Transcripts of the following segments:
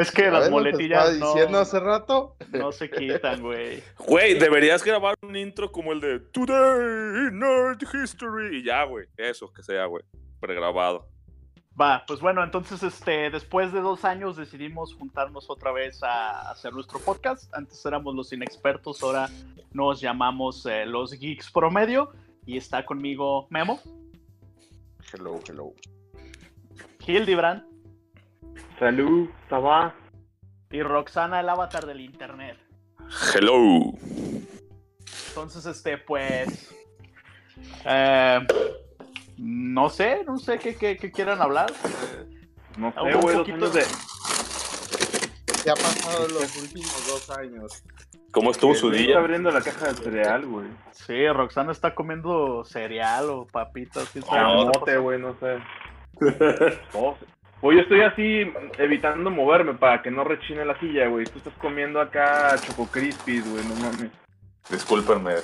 Es que las muletillas no, diciendo hace rato? no se quitan, güey. Güey, deberías grabar un intro como el de Today in Nerd History. Y ya, güey. Eso, que sea, güey. Pregrabado. Va, pues bueno, entonces este, después de dos años decidimos juntarnos otra vez a hacer nuestro podcast. Antes éramos los inexpertos, ahora nos llamamos eh, los geeks promedio. Y está conmigo Memo, Hello, hello. Hildibran Salud, va? y Roxana, el avatar del internet. Hello. Entonces, este, pues. eh, no sé, no sé qué, qué- qué quieran hablar. No sé, güey, poquito de... ¿Qué ha pasado en los últimos dos años? ¿Cómo estuvo su día? abriendo la caja de cereal, güey. Sí, Roxana está comiendo cereal o papitas. quién sabe Ah, Camote, pasando. güey, no sé. No yo estoy así evitando moverme para que no rechine la silla, güey. Tú estás comiendo acá Choco Crispies, güey, no mames. Discúlpenme.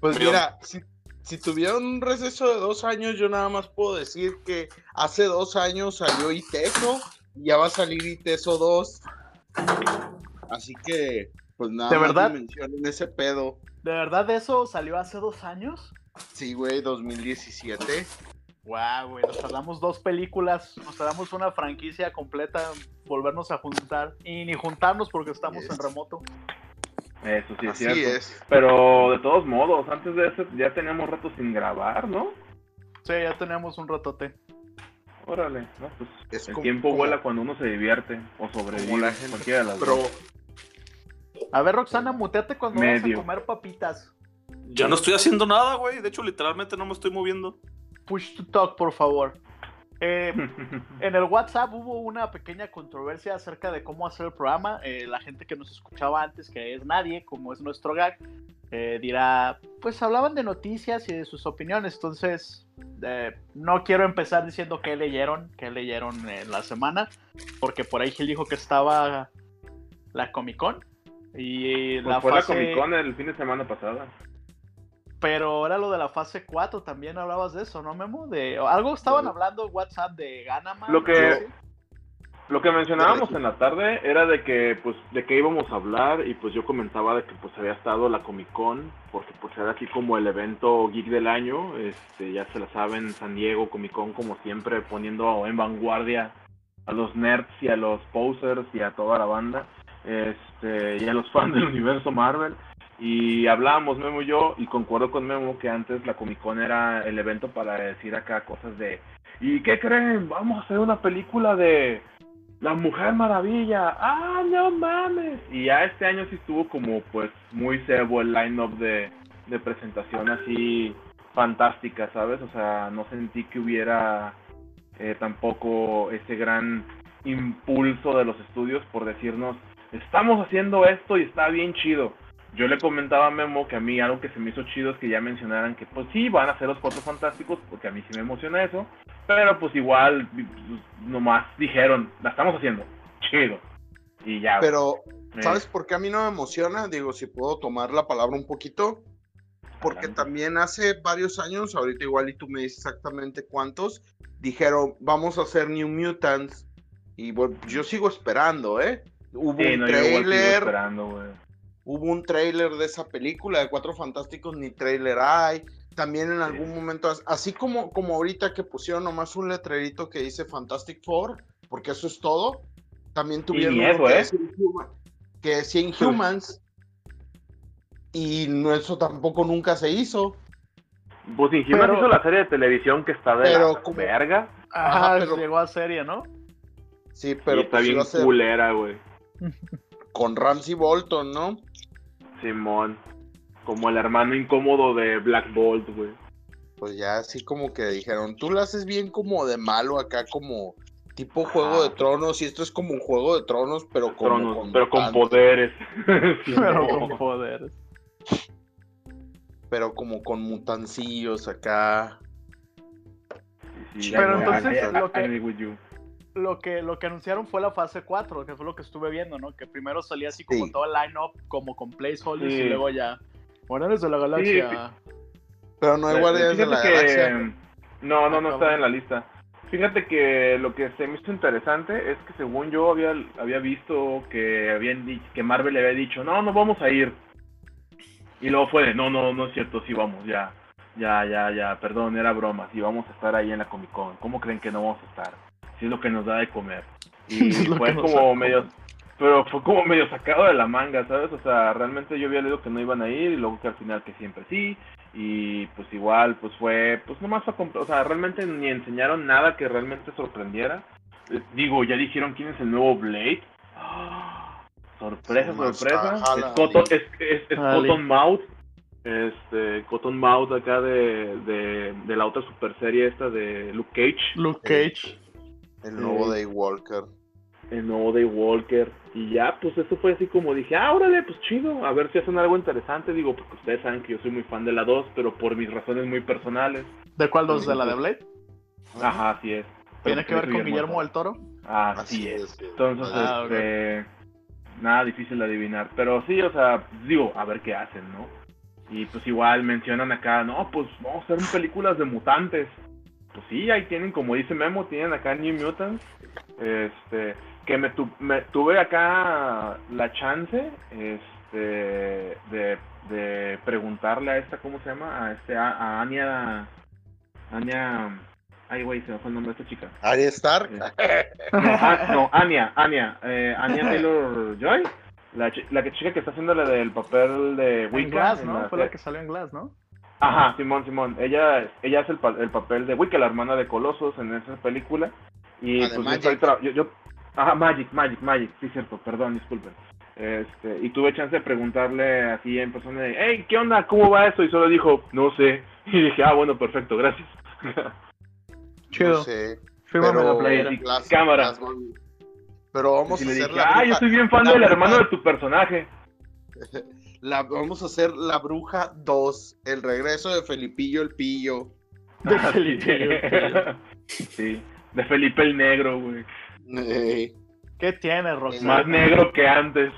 Pues mira, si, si tuvieron un receso de dos años, yo nada más puedo decir que hace dos años salió ITESO y ya va a salir ITESO 2. Así que, pues nada ¿De verdad? mencionen ese pedo. ¿De verdad eso salió hace dos años? Sí, güey, 2017. Guau, güey, nos tardamos dos películas, nos tardamos una franquicia completa, volvernos a juntar y ni juntarnos porque estamos Yes. en remoto. Eso sí es Así cierto. es. Pero de todos modos, antes de eso ya teníamos rato sin grabar, ¿no? Sí, ya teníamos un ratote. Órale, no, pues Es el como- tiempo como- vuela cuando uno se divierte o sobrevive, Como la gente. cualquiera de las Pero, dos. A ver, Roxana, muteate cuando vas Medio. a comer papitas. Ya no estoy haciendo nada, güey. De hecho, literalmente no me estoy moviendo. Push to talk, por favor. Eh, en el WhatsApp hubo una pequeña controversia acerca de cómo hacer el programa. Eh, la gente que nos escuchaba antes, que es nadie, como es nuestro gag, eh, dirá, pues hablaban de noticias y de sus opiniones. Entonces, eh, no quiero empezar diciendo qué leyeron, qué leyeron en la semana, porque por ahí Gil dijo que estaba la Comic Con. Y Pues la fue fase, la Comic Con el fin de semana pasada. Pero era lo de la fase 4, también hablabas de eso, ¿no, Memo? De algo estaban Sí. hablando en WhatsApp de Ganaman. Lo que- así. Lo que mencionábamos en la tarde era de que, pues, de qué íbamos a hablar y pues yo comentaba de que pues había estado la Comic Con, porque pues era aquí como el evento geek del año, este, ya se la saben, San Diego, Comic Con como siempre poniendo en vanguardia a los nerds y a los posers y a toda la banda, este, y a los fans del universo Marvel. Y hablábamos Memo y yo, y concuerdo con Memo que antes la Comic Con era el evento para decir acá cosas de ¿Y qué creen? Vamos a hacer una película de La Mujer Maravilla. ¡Ah, no mames! Y ya este año sí estuvo como pues muy cebo el line-up de, de presentación así fantástica, ¿sabes? O sea, no sentí que hubiera eh, tampoco ese gran impulso de los estudios por decirnos, estamos haciendo esto y está bien chido. Yo le comentaba a Memo que a mí algo que se me hizo chido es que ya mencionaran que pues sí, van a ser los cuatro fantásticos, porque a mí sí me emociona eso, pero pues igual pues, nomás dijeron, la estamos haciendo, chido. Y ya. pero eh, ¿sabes por qué a mí no me emociona? Digo, si puedo tomar la palabra un poquito. Porque Adelante. también hace varios años, ahorita igual y tú me dices exactamente cuántos, dijeron, vamos a hacer New Mutants. Y bueno, yo sigo esperando, ¿eh? Hubo sí, un no, yo igual sigo trailer, esperando, güey. Hubo un trailer de esa película de Cuatro Fantásticos, ni trailer hay. También en algún momento, as- así como, como ahorita que pusieron nomás un letrerito que dice Fantastic Four, porque eso es todo, también tuvieron eso, que ¿eh? decía Inhuma- que decía Inhumans, y no, eso tampoco nunca se hizo. Pues Inhuman Pero- hizo la serie de televisión que está de Pero la como- verga. Ajá, Ajá, pero- llegó a serie, ¿no? Sí, Pero pero está pues bien culera, güey. con Ramsey Bolton, ¿no? Simón. Como el hermano incómodo de Black Bolt, güey. Pues ya así como que dijeron, tú lo haces bien como de malo acá, como tipo Juego de. Tronos, y esto es como un Juego de Tronos, pero Tronos, con pero con poderes. Pero con poderes. pero como con mutancillos acá. Sí, Pero I- entonces, lo que- Lo que, lo que anunciaron fue la fase 4, que fue lo que estuve viendo, ¿no? Que primero salía así como Sí. todo el line-up, como con placeholders, Sí. y luego ya. Guardianes de la Galaxia. Pero no hay guardianes de Fíjate la que- galaxia. No, no, no Ah, está en la lista. Fíjate que lo que se me hizo interesante es que según yo había, había visto que habían dicho, que Marvel le había dicho, no, no vamos a ir. Y luego fue de, no, no, no es cierto, sí vamos, ya, ya, ya, ya, perdón, era broma, sí vamos a estar ahí en la Comic Con. ¿Cómo creen que no vamos a estar? Si es lo que nos da de comer. Y fue como medio, pero fue como medio sacado de la manga, ¿sabes? O sea, realmente yo había leído que no iban a ir y luego que al final que siempre sí. Y pues igual, pues fue, pues nomás fue, o sea, realmente ni enseñaron nada que realmente sorprendiera. Eh, Digo, ya dijeron quién es el nuevo Blade. Sorpresa, sorpresa. Es, Cotton, es, es. Cotton Mouth. Este, Cotton Mouth acá de, de, de la otra super serie esta de Luke Cage. Luke Cage. El nuevo. Day Walker. el nuevo Day Walker. Y ya, pues eso fue así como dije, ah, órale, pues chido, a ver si hacen algo interesante. Digo, porque ustedes saben que yo soy muy fan de la 2, pero por mis razones muy personales. ¿De cuál dos? ¿De la de Blade? Ajá, así es. ¿Tiene Pero que ver con Guillermo del Toro? Así es. sí. Entonces, Ah, este, nada difícil de adivinar. Pero sí, o sea, digo, a ver qué hacen, ¿no? Y pues igual mencionan acá, no, pues vamos a hacer películas de mutantes. Pues sí, ahí tienen, como dice Memo, tienen acá New Mutants. Este, que me, tu- me tuve acá la chance, este, de, de preguntarle a esta, ¿cómo se llama? A este, a, a Anya, Anya, ay güey, se me fue el nombre de esta chica. Arya Stark. No, ah, no, Anya, Anya, eh, Anya Taylor Joy, la, chi- la que chica que está haciendo la del papel de En Wicca. Glass, en ¿no? la Fue la que salió en Glass, ¿no? Ajá, Simón, Simón. Ella, ella hace el, pa- el papel de Wicca, la hermana de Colossus en esa película. Y Ah, pues yo estoy yo, yo- ajá, Magic, Magic, Magic, sí cierto, perdón, disculpen. Este, y tuve chance de preguntarle así en persona de, hey, ¿qué onda? ¿Cómo va eso? Y solo dijo, no sé. Y dije, ah, bueno, perfecto, gracias. Chido. No sé. Fírmame pero la playera. Las- cámara. las- pero vamos y a le hacer dije, la ah, yo soy bien fan la del hermano de tu personaje. la- vamos a hacer la bruja 2, el regreso de Felipillo el Pillo. De Felipe. sí, de Felipe el Negro, güey. Eh, ¿Qué tiene, Roxanne? Más negro que antes.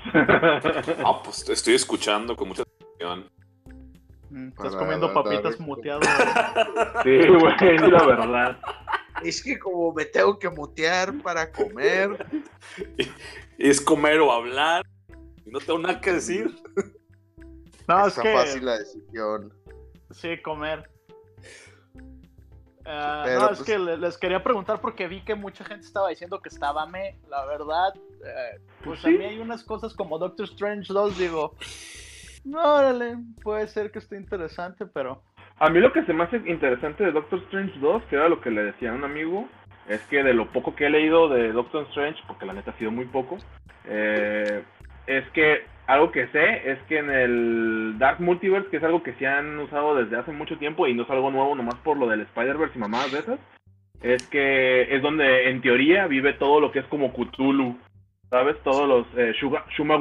Ah, pues te estoy escuchando con mucha atención. Mm, Estás comiendo papitas muteado. sí, güey, es la verdad. es que como me tengo que mutear para comer. Es comer o hablar. Y no tengo nada que decir. No, es Está que... fácil la decisión. Sí, comer. Ah, Pero, no, es pues- que le- les quería preguntar porque vi que mucha gente estaba diciendo que estaba me, la verdad. eh, pues Pues a sí. mí hay unas cosas como Doctor Strange 2, digo, no, órale, puede ser que esté interesante, pero A mí lo que se me hace interesante de Doctor Strange 2, que era lo que le decía a un amigo, es que de lo poco que he leído de Doctor Strange, porque la neta ha sido muy poco, eh, es que algo que sé es que en el Dark Multiverse, que es algo que se han usado desde hace mucho tiempo y no es algo nuevo nomás por lo del Spider-Verse y mamadas de esas, es que es donde en teoría vive todo lo que es como Cthulhu, ¿sabes? Todos los eh, Shuma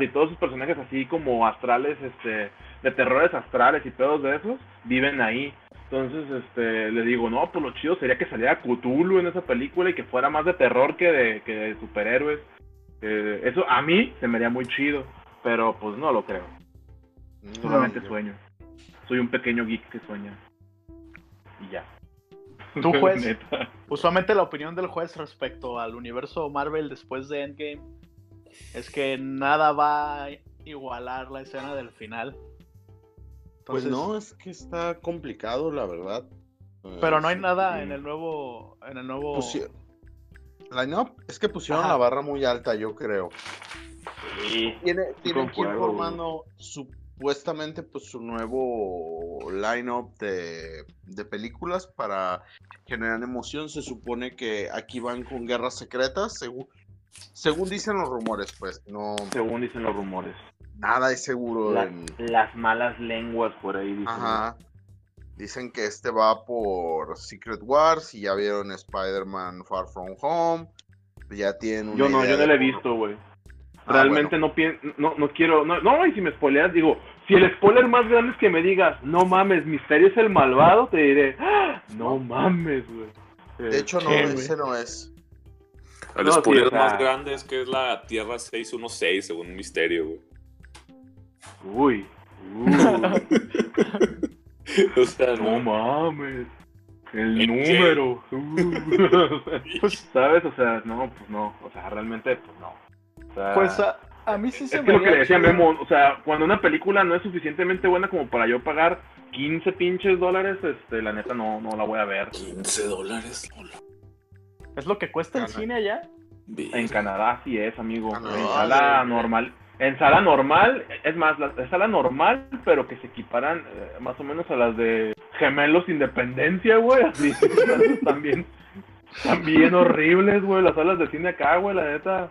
y todos esos personajes así como astrales, este, de terrores astrales y pedos de esos, viven ahí. Entonces, este, le digo, no, pues lo chido sería que saliera Cthulhu en esa película y que fuera más de terror que de, que de superhéroes. Eh, eso a mí se me haría muy chido, pero pues no lo creo. Solamente No, sueño. Soy un pequeño geek que sueña. Y ya. Tú, juez. Neta. usualmente la opinión del juez respecto al universo Marvel después de Endgame es que nada va a igualar la escena del final. Pues no, es que está complicado, la verdad. Pero no hay Eh, nada en el nuevo, en el nuevo. Pusi- Line-up, es que pusieron Ajá. la barra muy alta, yo creo. Sí. Tiene, tienen que ir formando supuestamente pues su nuevo line-up de, de películas para generar emoción. Se supone que aquí van con guerras secretas, según, según dicen los rumores, pues. No, Según dicen los rumores. nada es seguro. La- en- las malas lenguas por ahí dicen. Ajá. Dicen que este va por Secret Wars y ya vieron Spider-Man Far From Home. Ya tienen una Yo no, idea yo no la he visto, güey. Ah, Realmente no pienso, no, no quiero, no, no, y si me spoileas, digo, si el spoiler más grande es que me digas, no mames, Misterio es el malvado, te diré, "Ah, no mames, güey. De hecho, no, ese no es. El No, sí, spoiler o sea- más grande es que es la Tierra 616, según un misterio, güey. uy, uy, O sea, no no. mames. El número. Uh. Pues, ¿Sabes? O sea, no, pues no. O sea, realmente, pues no. O sea, pues a, a mí sí se es me que lo que le decía. Memo, o sea, cuando una película no es suficientemente buena como para yo pagar 15 pinches dólares, este, la neta no, no la voy a ver. 15 dólares. no lo- ¿Es lo que cuesta el cine allá? En Canadá sí es, amigo. Ah, en sala no. normal. En sala normal, es más, la, la sala normal, pero que se equiparan eh, más o menos a las de Gemelos Independencia, güey. Así, también, también horribles, güey. Las salas de cine acá, güey, la neta.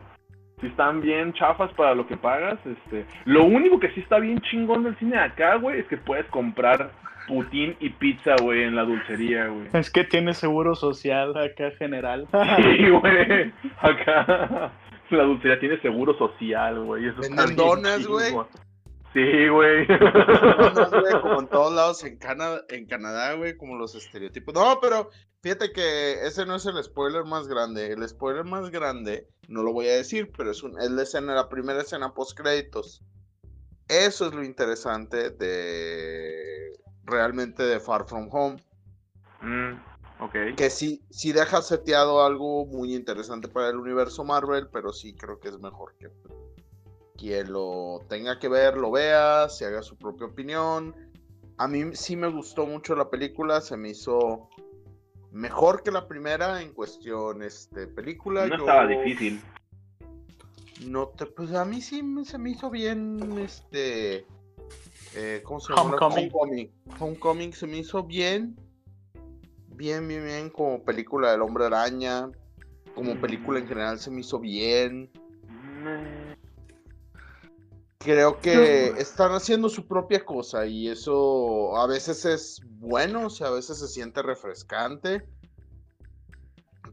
Sí están bien chafas para lo que pagas. Este, lo único que sí está bien chingón del cine acá, güey, es que puedes comprar putín y pizza, güey, en la dulcería, güey. Es que tiene seguro social acá general. Sí, güey. Acá la dulcería tiene seguro social, güey. Eso Venden donas, güey. Sí, güey. Como en todos lados en Canadá, en Canadá, güey, como los estereotipos. No, pero fíjate que ese no es el spoiler más grande. El spoiler más grande, no lo voy a decir, pero es, un, es la escena, la primera escena post créditos. Eso es lo interesante de realmente de Far From Home. Mm, ok. Que sí, sí deja seteado algo muy interesante para el universo Marvel, pero sí creo que es mejor que quien lo tenga que ver, lo vea, se haga su propia opinión. A mí sí me gustó mucho la película, se me hizo mejor que la primera en cuestión este película. No Yo- estaba difícil. No te, pues a mí sí se me hizo bien, este, eh, ¿cómo se llama? Homecoming. Homecoming. Homecoming se me hizo bien, bien, bien, bien como película del Hombre Araña, como película en general se me hizo bien. Creo que están haciendo su propia cosa y eso a veces es bueno, o sea, a veces se siente refrescante.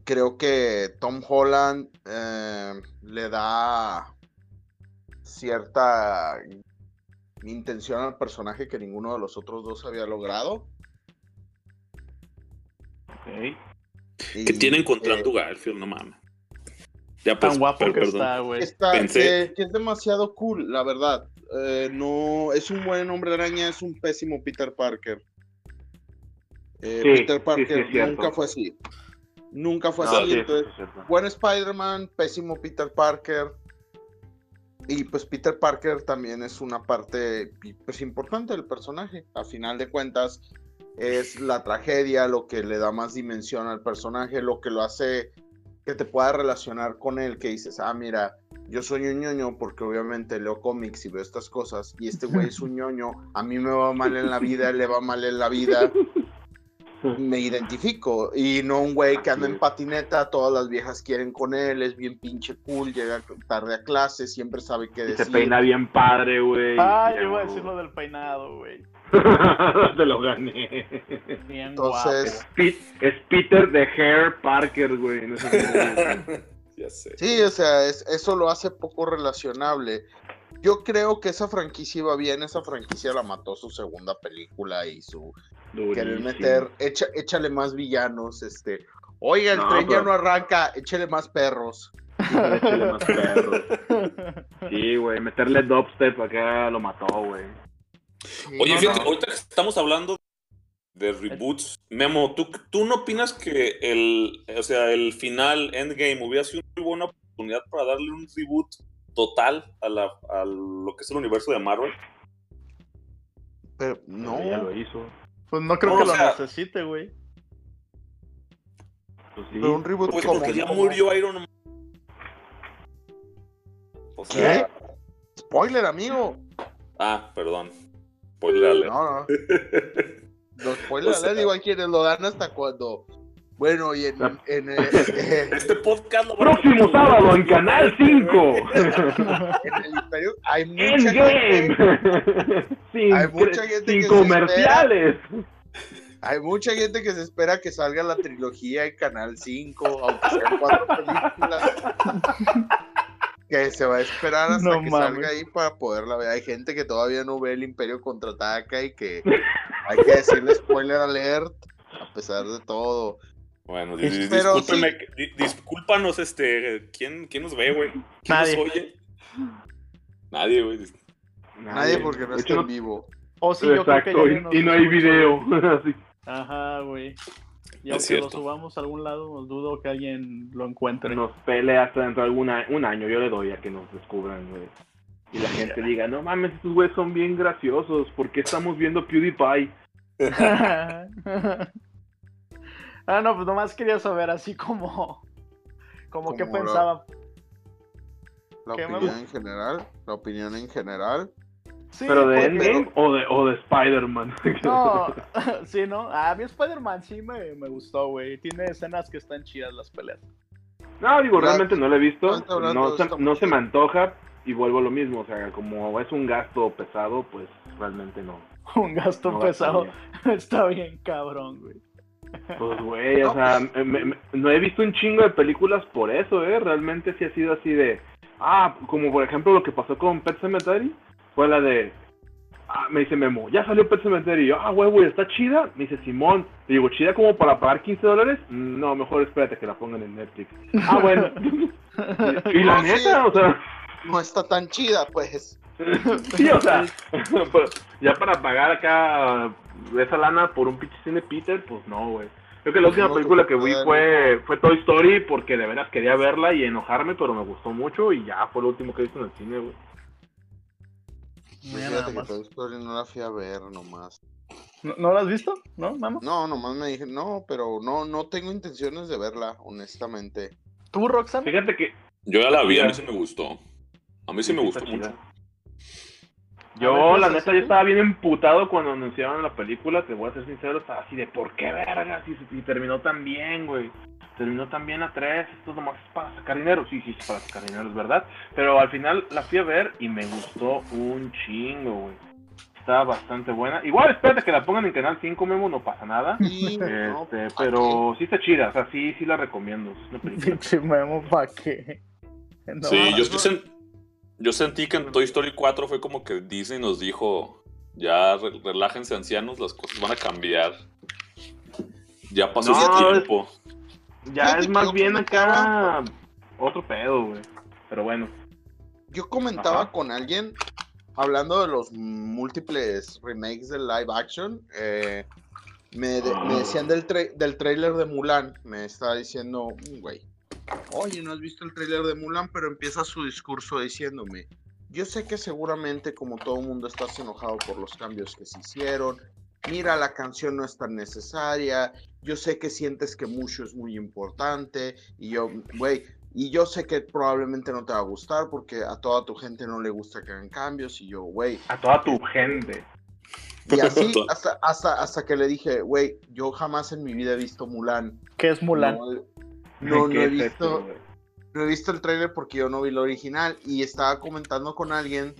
Creo que Tom Holland eh, le da cierta intención al personaje que ninguno de los otros dos había logrado. ok. y Que tienen contra que- Andrew Garfield, no mames. Ya pues, Tan guapo per- que perdón. está, güey. Está, Pensé- que, que es demasiado cool, la verdad. Eh, no, es un buen hombre araña, es un pésimo Peter Parker. Eh, Sí, Peter Parker sí, nunca fue así. Nunca fue No, así. entonces, buen Spider-Man, pésimo Peter Parker. Y pues Peter Parker también es una parte pues, importante del personaje. A final de cuentas, es la tragedia lo que le da más dimensión al personaje, lo que lo hace que te pueda relacionar con él, que dices, ah, mira, yo soy un ñoño porque obviamente leo cómics y veo estas cosas, y este güey es un ñoño, a mí me va mal en la vida, le va mal en la vida, me identifico, y no un güey que anda en patineta, todas las viejas quieren con él, es bien pinche cool, llega tarde a clase, siempre sabe qué Y decir. se peina bien padre, güey. Ah, yo iba a decir lo del peinado, güey. Te lo gané. Bien Entonces, guapo. Es Peter de Hair Parker, güey. No sé ya sé. Sí, o sea, es- eso lo hace poco relacionable. Yo creo que esa franquicia iba bien, esa franquicia la mató su segunda película y su cómo- querer Durísimo. meter, echa- échale más villanos, este, oiga, el No, tren ya no arranca, échale más perros. Échale más perros. Sí, güey. Meterle dubstep acá lo mató, güey. Oye, No, fíjate, no. ahorita que estamos hablando de reboots, Memo, ¿tú, ¿tú no opinas que el, o sea, el final, Endgame, hubiera sido una muy buena oportunidad para darle un reboot total a, la, a lo que es el universo de Marvel? Pero Ya no, lo hizo. Pues no creo No, que lo sea- necesite, güey. Pues sí. pero un reboot Pues como porque ya murió Iron Man. O ¿Qué? Spoiler, amigo. ah, perdón. Spoiler alert. No, no. Los spoilers, O sea- hay quienes lo dan hasta cuando. Bueno, y en, en, eh, Este podcast lo van a- Próximo sábado en Canal 5. en el Imperio hay mucha Endgame. gente, sin Hay mucha gente sin que se comerciales. hay mucha gente que se espera que salga la trilogía en Canal 5, aunque sean cuatro películas. Que se va a esperar hasta No que mames. salga ahí para poderla ver. Hay gente que todavía no ve el Imperio contraataca y que hay que decirle spoiler alert a pesar de todo. Bueno, di- di- Pero discúlpeme, di- discúlpanos, este, ¿quién, quién nos ve, güey? ¿Quién Nadie. nos oye? Nadie, güey. Nadie porque no está en vivo. O sí, yo creo que Exacto, y, no hay video. Así. Ajá, güey. Y aunque lo subamos a algún lado, dudo que alguien lo encuentre. Nos pelea hasta dentro de alguna, un año, yo le doy a que nos descubran, güey. Y la gente diga, no mames, estos güeyes son bien graciosos, ¿por qué estamos viendo PewDiePie? ah, no, pues nomás quería saber así como, como qué pensaba. La opinión en general, la opinión en general. ¿Pero de Endgame o de, o de Spider-Man? No, sí, ¿no? A mí Spider-Man sí me, me gustó, güey. Tiene escenas que están chidas las peleas. No, digo, realmente no lo he visto. No, se, no se me antoja y vuelvo a lo mismo. O sea, como es un gasto pesado, pues realmente no. un gasto pesado. Está bien cabrón, güey. Pues, güey, o sea, no he visto un chingo de películas por eso, ¿eh? Realmente sí ha sido así de... Ah, como por ejemplo lo que pasó con Pet Cemetery fue la de. Ah, me dice Memo, ya salió Pet Cemetery. Y yo, ah, güey, güey, está chida. Me dice Simón, le digo, ¿chida como para pagar 15 dólares? No, mejor espérate que la pongan en Netflix. Ah, bueno. y la neta, o sea. No está tan chida, pues. sí, o sea, pues, ya para pagar acá esa lana por un pinche cine Peter, pues no, güey. Creo que la última película que vi fue, fue Toy Story porque de veras quería verla y enojarme, pero me gustó mucho y ya fue lo último que he visto en el cine, güey. Fíjate que Toy Story no la fui a ver nomás. ¿No, la has visto? ¿No, mamá? No, nomás me dije, no, pero no, no tengo intenciones de verla, honestamente. ¿Tú, Roxanne? Fíjate que... Yo ya la vi, a mí sí me gustó. A mí sí, me gustó mucho. Yo, la neta, yo estaba bien emputado cuando anunciaron la película, te voy a ser sincero, estaba así de, ¿por qué vergas? Y, y terminó tan bien, güey terminó también a tres, esto nomás es para sacar dinero, sí, sí, es para sacar dinero, es verdad, pero al final la fui a ver y me gustó un chingo, güey. Estaba bastante buena. Igual, espérate que la pongan en Canal 5, Memo, no pasa nada. este, pero sí está chida, o sea, sí, sí la recomiendo. Pinche Memo, ¿para qué? sí, yo, yo sentí que en Toy Story 4 fue como que Disney nos dijo, ya relájense ancianos, las cosas van a cambiar. Ya pasó ese tiempo. Ya es más bien acá otro pedo, güey. Pero bueno. Yo comentaba con alguien, hablando de los múltiples remakes de live action, eh, me, decían del, del trailer de Mulan. Me estaba diciendo, mm, güey, oye, no has visto el trailer de Mulan, pero empieza su discurso diciéndome, yo sé que seguramente como todo el mundo estás enojado por los cambios que se hicieron, mira, la canción no es tan necesaria, yo sé que sientes que mucho es muy importante, y yo, güey, y yo sé que probablemente no te va a gustar porque a toda tu gente no le gusta que hagan cambios, y yo, güey. A toda tu gente. Y así, hasta, hasta, hasta que le dije, güey, yo jamás en mi vida he visto Mulan. ¿Qué es Mulan? No, no, he visto. no he visto el trailer porque yo no vi lo original y estaba comentando con alguien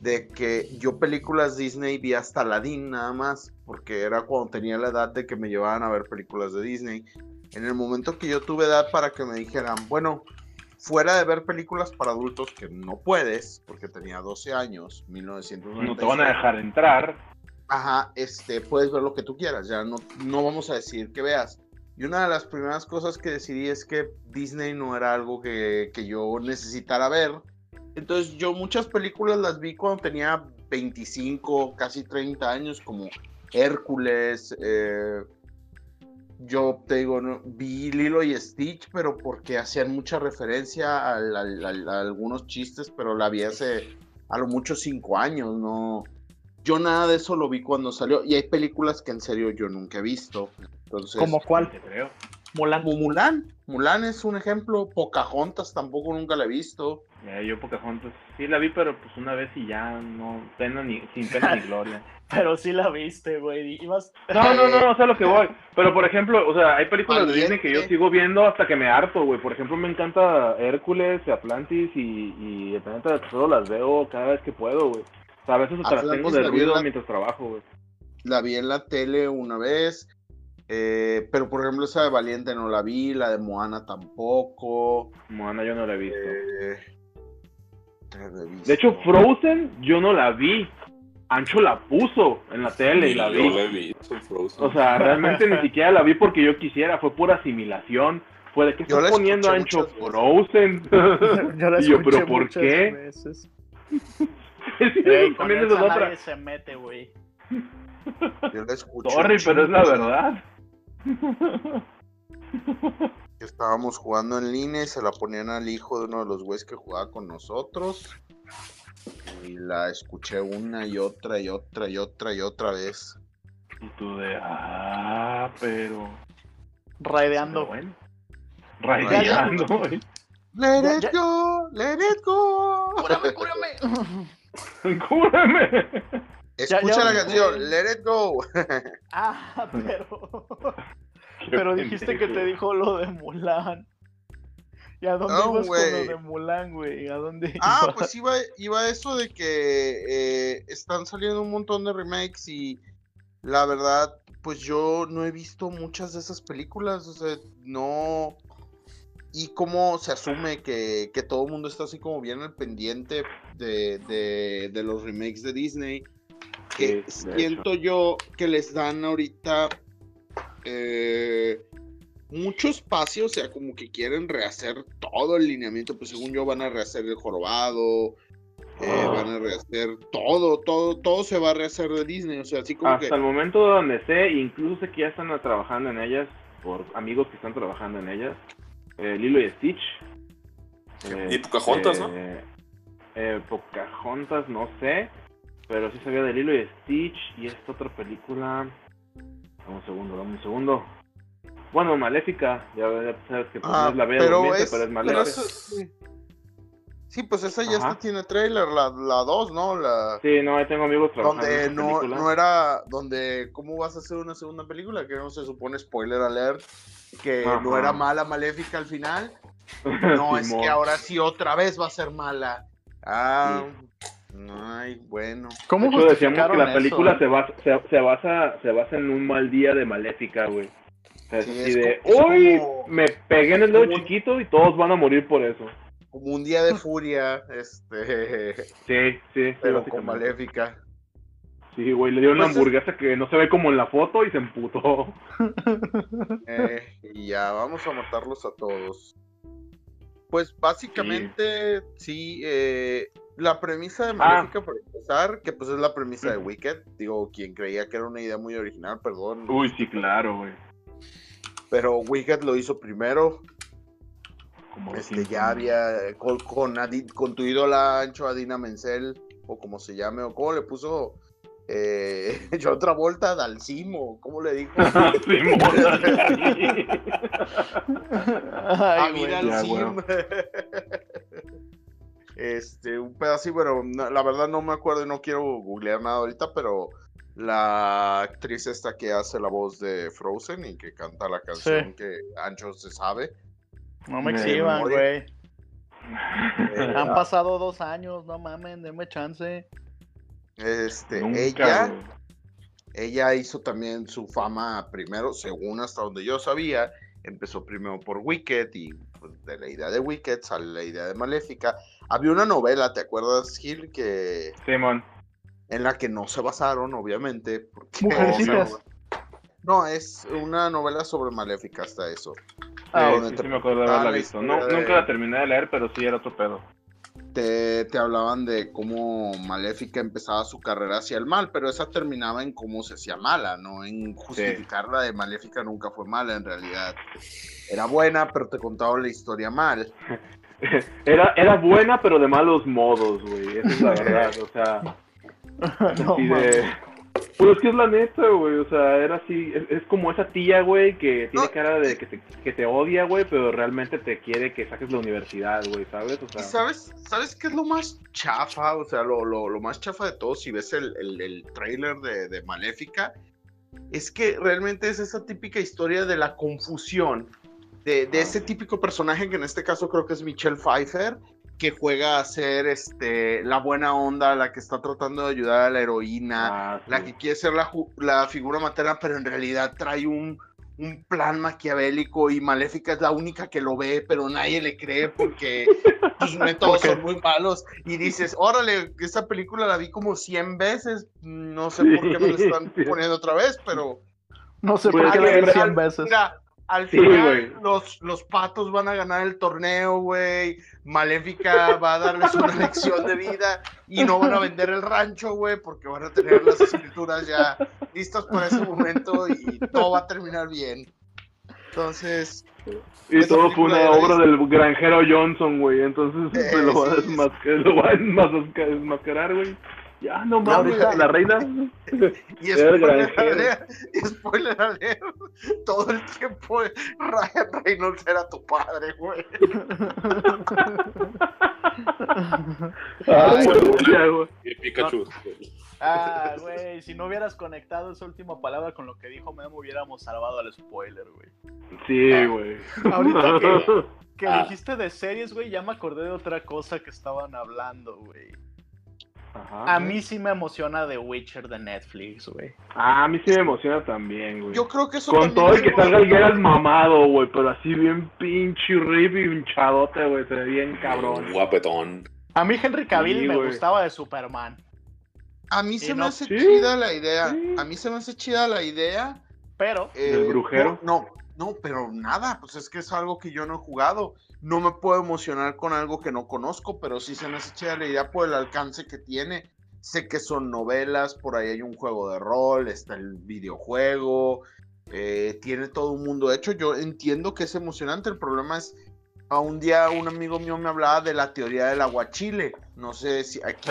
de que yo películas Disney vi hasta Aladdin nada más, porque era cuando tenía la edad de que me llevaban a ver películas de Disney. En el momento que yo tuve edad para que me dijeran, bueno, fuera de ver películas para adultos que no puedes, porque tenía 12 años, 1990. No te van a dejar entrar. Ajá, este, puedes ver lo que tú quieras, ya no, no vamos a decir que veas. Y una de las primeras cosas que decidí es que Disney no era algo que, que yo necesitara ver, entonces yo muchas películas las vi cuando tenía 25, casi 30 años, como Hércules. Eh, yo te digo, no, vi Lilo y Stitch, pero porque hacían mucha referencia a, algunos chistes, pero la vi hace a lo mucho 5 años, ¿no? Yo nada de eso lo vi cuando salió. Y hay películas que en serio yo nunca he visto. Entonces, ¿Como cuál? Te creo. Mulan. Mulan. Mulan es un ejemplo. Pocahontas tampoco nunca la he visto. Yo Pocahontas sí la vi, pero pues una vez y ya no, pena ni, sin pena ni gloria. pero sí la viste, güey. No, no, no, no sé lo que voy. Pero por ejemplo, o sea, hay películas de Disney que yo sigo viendo hasta que me harto, güey. Por ejemplo, me encanta Hércules, Atlantis y, y el planeta del tesoro las veo cada vez que puedo, güey. O sea, a veces hasta las tengo de ruido mientras trabajo, güey. La vi en la tele una vez. Eh, pero por ejemplo, esa de Valiente no la vi, la de Moana tampoco. Moana yo no la he visto. Eh, de hecho, Frozen yo no la vi. Ancho la puso en la tele y la vi. O sea, realmente ni siquiera la vi porque yo quisiera, fue pura asimilación. Fue de que está poniendo Ancho Frozen. y yo, pero ¿por qué? también es se mete, güey. Yo la escucho. Sorry, pero es la verdad. Que estábamos jugando en línea y se la ponían al hijo de uno de los güeyes que jugaba con nosotros. Y la escuché una y otra y otra y otra y otra vez. Y tú de, ah, pero... Raideando. Bueno. Raideando, güey. Let Ya, it ya. go, let it go. ¡Cúrame, cúrame! Cúrame. Escucha ya, la canción, let it go. ah, pero. Pero dijiste que te dijo lo de Mulan. ¿Y a dónde No, ibas con lo de Mulan, güey? ¿A dónde Ah, ibas? pues iba, iba eso de que eh, están saliendo un montón de remakes y la verdad, pues yo no he visto muchas de esas películas, o sea, no... Y cómo se asume que, que todo el mundo está así como bien al pendiente de, de- de los remakes de Disney, que Sí, de siento yo que les dan ahorita eh, mucho espacio, o sea, como que quieren rehacer todo el lineamiento, pues según yo van a rehacer el jorobado, eh, Ah. van a rehacer todo, todo, todo se va a rehacer de Disney, o sea, así como Hasta que... el momento donde sé, incluso sé que ya están trabajando en ellas, por amigos que están trabajando en ellas. Eh, Lilo y Stitch. Eh, Y Pocahontas, ¿no? eh, Pocahontas, no sé. Pero sí sabía de Lilo y Stitch. Y esta otra película. Dame un segundo, dame un segundo. Bueno, Maléfica. Ya, sabes que pues, no Ah, es la bella pero durmiente, es- pero es pero Maléfica. eso- sí. Sí, pues esa ya hasta tiene trailer, la 2, ¿no? La... Sí, no, ahí tengo amigos trabajando Donde no, no era, donde, ¿cómo vas a hacer una segunda película? Que no se supone, spoiler alert, que no era mala, maléfica al final. No, es que ahora sí otra vez va a ser mala. Ah, ay, bueno. ¿Cómo De hecho, decíamos que la película eso? se basa, se, se basa, se basa en un mal día de Maléfica, güey. O sea, es Sí, así es de, hoy como- me pegué en el dedo como- chiquito y todos van a morir por eso. Como un día de furia, este, Sí, sí, sí, pero básicamente. con maléfica. Sí, güey, le dio una Pues es- hamburguesa que no se ve como en la foto y se emputó. Eh, y ya, vamos a matarlos a todos. Pues básicamente, sí, eh, la premisa de Maléfica, por empezar, que pues es la premisa de. Wicked, digo, quien creía que era una idea muy original, perdón, Uy, sí, claro, güey. pero Wicked lo hizo primero, Como este, ya había, con, con, Adi- con tu ídola Ancho Adina Menzel, o como se llame, o cómo le puso eh, John Travolta, Dalcimo, ¿cómo le dijo? Simón. a Ay, vida Este, un pedacito, bueno, no- la verdad no me acuerdo y no quiero googlear nada ahorita, pero la actriz esta que hace la voz de Frozen y que canta la canción Sí. que Ancho se sabe. No me exhiban, güey. eh, Han pasado dos años, no mamen, denme chance. este, Nunca, ella, ella hizo también su fama primero, según hasta donde yo sabía, empezó primero por Wicked y pues, de la idea de Wicked sale la idea de Maléfica. Había una novela, ¿te acuerdas, Gil? Que Simón. en la que no se basaron, obviamente. Porque, Mujercitas. no, es una novela sobre Maléfica hasta eso. Ah, Sí, te sí me acuerdo de haberla la visto. No, de- Nunca la terminé de leer, pero sí era otro pedo. Te, te hablaban de cómo Maléfica empezaba su carrera hacia el mal, pero esa terminaba en cómo se hacía mala, no en justificarla de Maléfica nunca fue mala en realidad. Era buena, pero te contaban la historia mal. Era, era buena, pero de malos modos, güey. Esa es la verdad. O sea, no, así de. Pues es que es la neta, güey. O sea, era así. Es, es como esa tía, güey, que tiene No. cara de que te, que te odia, güey, pero realmente te quiere que saques la universidad, güey, ¿sabes? O ¿Y sea, sabes, sabes qué es lo más chafa? O sea, lo, lo- lo más chafa de todo, si ves el, el, el trailer de, de Maléfica, es que realmente es esa típica historia de la confusión de, de ese típico personaje que en este caso creo que es Michelle Pfeiffer, que juega a ser este, la buena onda, la que está tratando de ayudar a la heroína, ah, sí. la que quiere ser la, la figura materna, pero en realidad trae un, un plan maquiavélico y Maléfica es la única que lo ve, pero nadie le cree porque sus métodos son muy malos. Y dices, órale, esta película la vi como 100 veces, no sé Sí, por qué me la están poniendo otra vez, pero No sé Pues por qué la vi en 100 real- veces. mira, al final los, los patos van a ganar el torneo, güey. Maléfica va a darles una lección de vida y no van a vender el rancho, güey, porque van a tener las escrituras ya listas para ese momento y todo va a terminar bien. Entonces, Y todo fue una obra del granjero Johnson, güey. Entonces Eh, se lo va a sí, a desmasca- desmascarar, güey. Ya, no mames, la reina. y spoiler alert, y spoiler alert, todo el tiempo Ryan Reynolds era tu padre, güey. Ah, Ay, güey. Y Pikachu. Ah, güey, si no hubieras conectado esa última palabra con lo que dijo Memo, hubiéramos salvado al spoiler, güey. Sí, Ah. güey. Ahorita que, que Ah. dijiste de series, güey, ya me acordé de otra cosa que estaban hablando, güey. Ajá. A mí sí me emociona The Witcher de Netflix, güey. Ah, a mí sí me emociona también, güey. Yo creo que eso Con todo el que salga el Geralt mamado, güey, pero así bien pinche rip y hinchadote, güey, se ve bien cabrón. Guapetón. A mí Henry Cavill Sí, me gustaba de Superman, A mí se me no- hace Sí, chida la idea. sí. A mí se me hace chida la idea. pero eh, ¿Del brujero? No, no, no, pero nada, pues es que es algo que yo no he jugado. No me puedo emocionar con algo que no conozco, pero sí se me hace chida la idea por el alcance que tiene. Sé que son novelas, por ahí hay un juego de rol, está el videojuego, eh, tiene todo un mundo hecho. Yo entiendo que es emocionante. El problema es, a un día un amigo mío me hablaba de la teoría del aguachile. No sé si aquí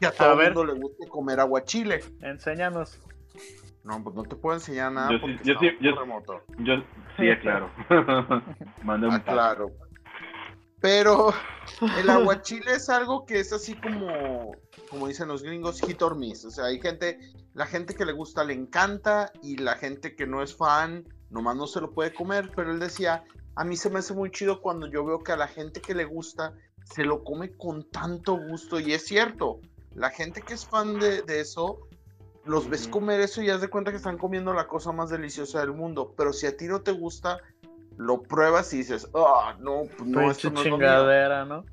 que a todo el ver. mundo le gusta comer aguachile. enséñanos. No, pues no te puedo enseñar nada Yo sí- porque yo estamos sí- yo- remoto. Yo, sí, claro. Manda un Ah, claro. Pero el aguachile es algo que es así como, como dicen los gringos, hit or miss. O sea, hay gente, la gente que le gusta le encanta y la gente que no es fan, nomás no se lo puede comer. Pero él decía, a mí se me hace muy chido cuando yo veo que a la gente que le gusta se lo come con tanto gusto. Y es cierto, la gente que es fan de, de eso, los ves comer eso y haz de cuenta que están comiendo la cosa más deliciosa del mundo. Pero si a ti no te gusta, lo pruebas y dices, ah, no, pues no, esto no es lo mío". chingadera, ¿no?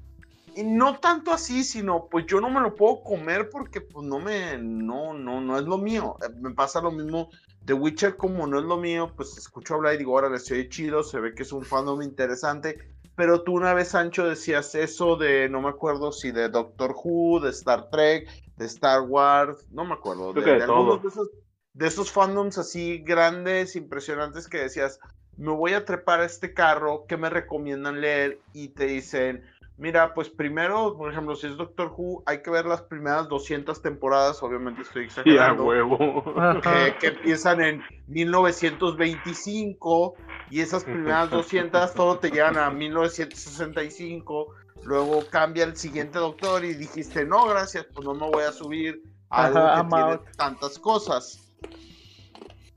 Y no tanto así, sino pues yo no me lo puedo comer porque pues no me, no, no, no es lo mío. Eh, Me pasa lo mismo de Witcher como no es lo mío, pues escucho hablar y digo, ahora le estoy chido, se ve que es un fandom interesante. Pero tú una vez, Sancho, decías eso de, no me acuerdo si de Doctor Who, de Star Trek, de Star Wars, no me acuerdo, de, Creo que de de algunos de esos, de esos fandoms así grandes, impresionantes que decías, me voy a trepar a este carro, ¿qué me recomiendan leer? Y te dicen, mira, pues primero, por ejemplo, si es Doctor Who, hay que ver las primeras 200 temporadas, obviamente estoy Sí, a exagerando, huevo. que, que empiezan en 1925 y esas primeras 200 todo te llevan a 1965, luego cambia el siguiente doctor y dijiste, no, gracias, pues no me voy a subir a algo Ajá, que tiene out. tantas cosas.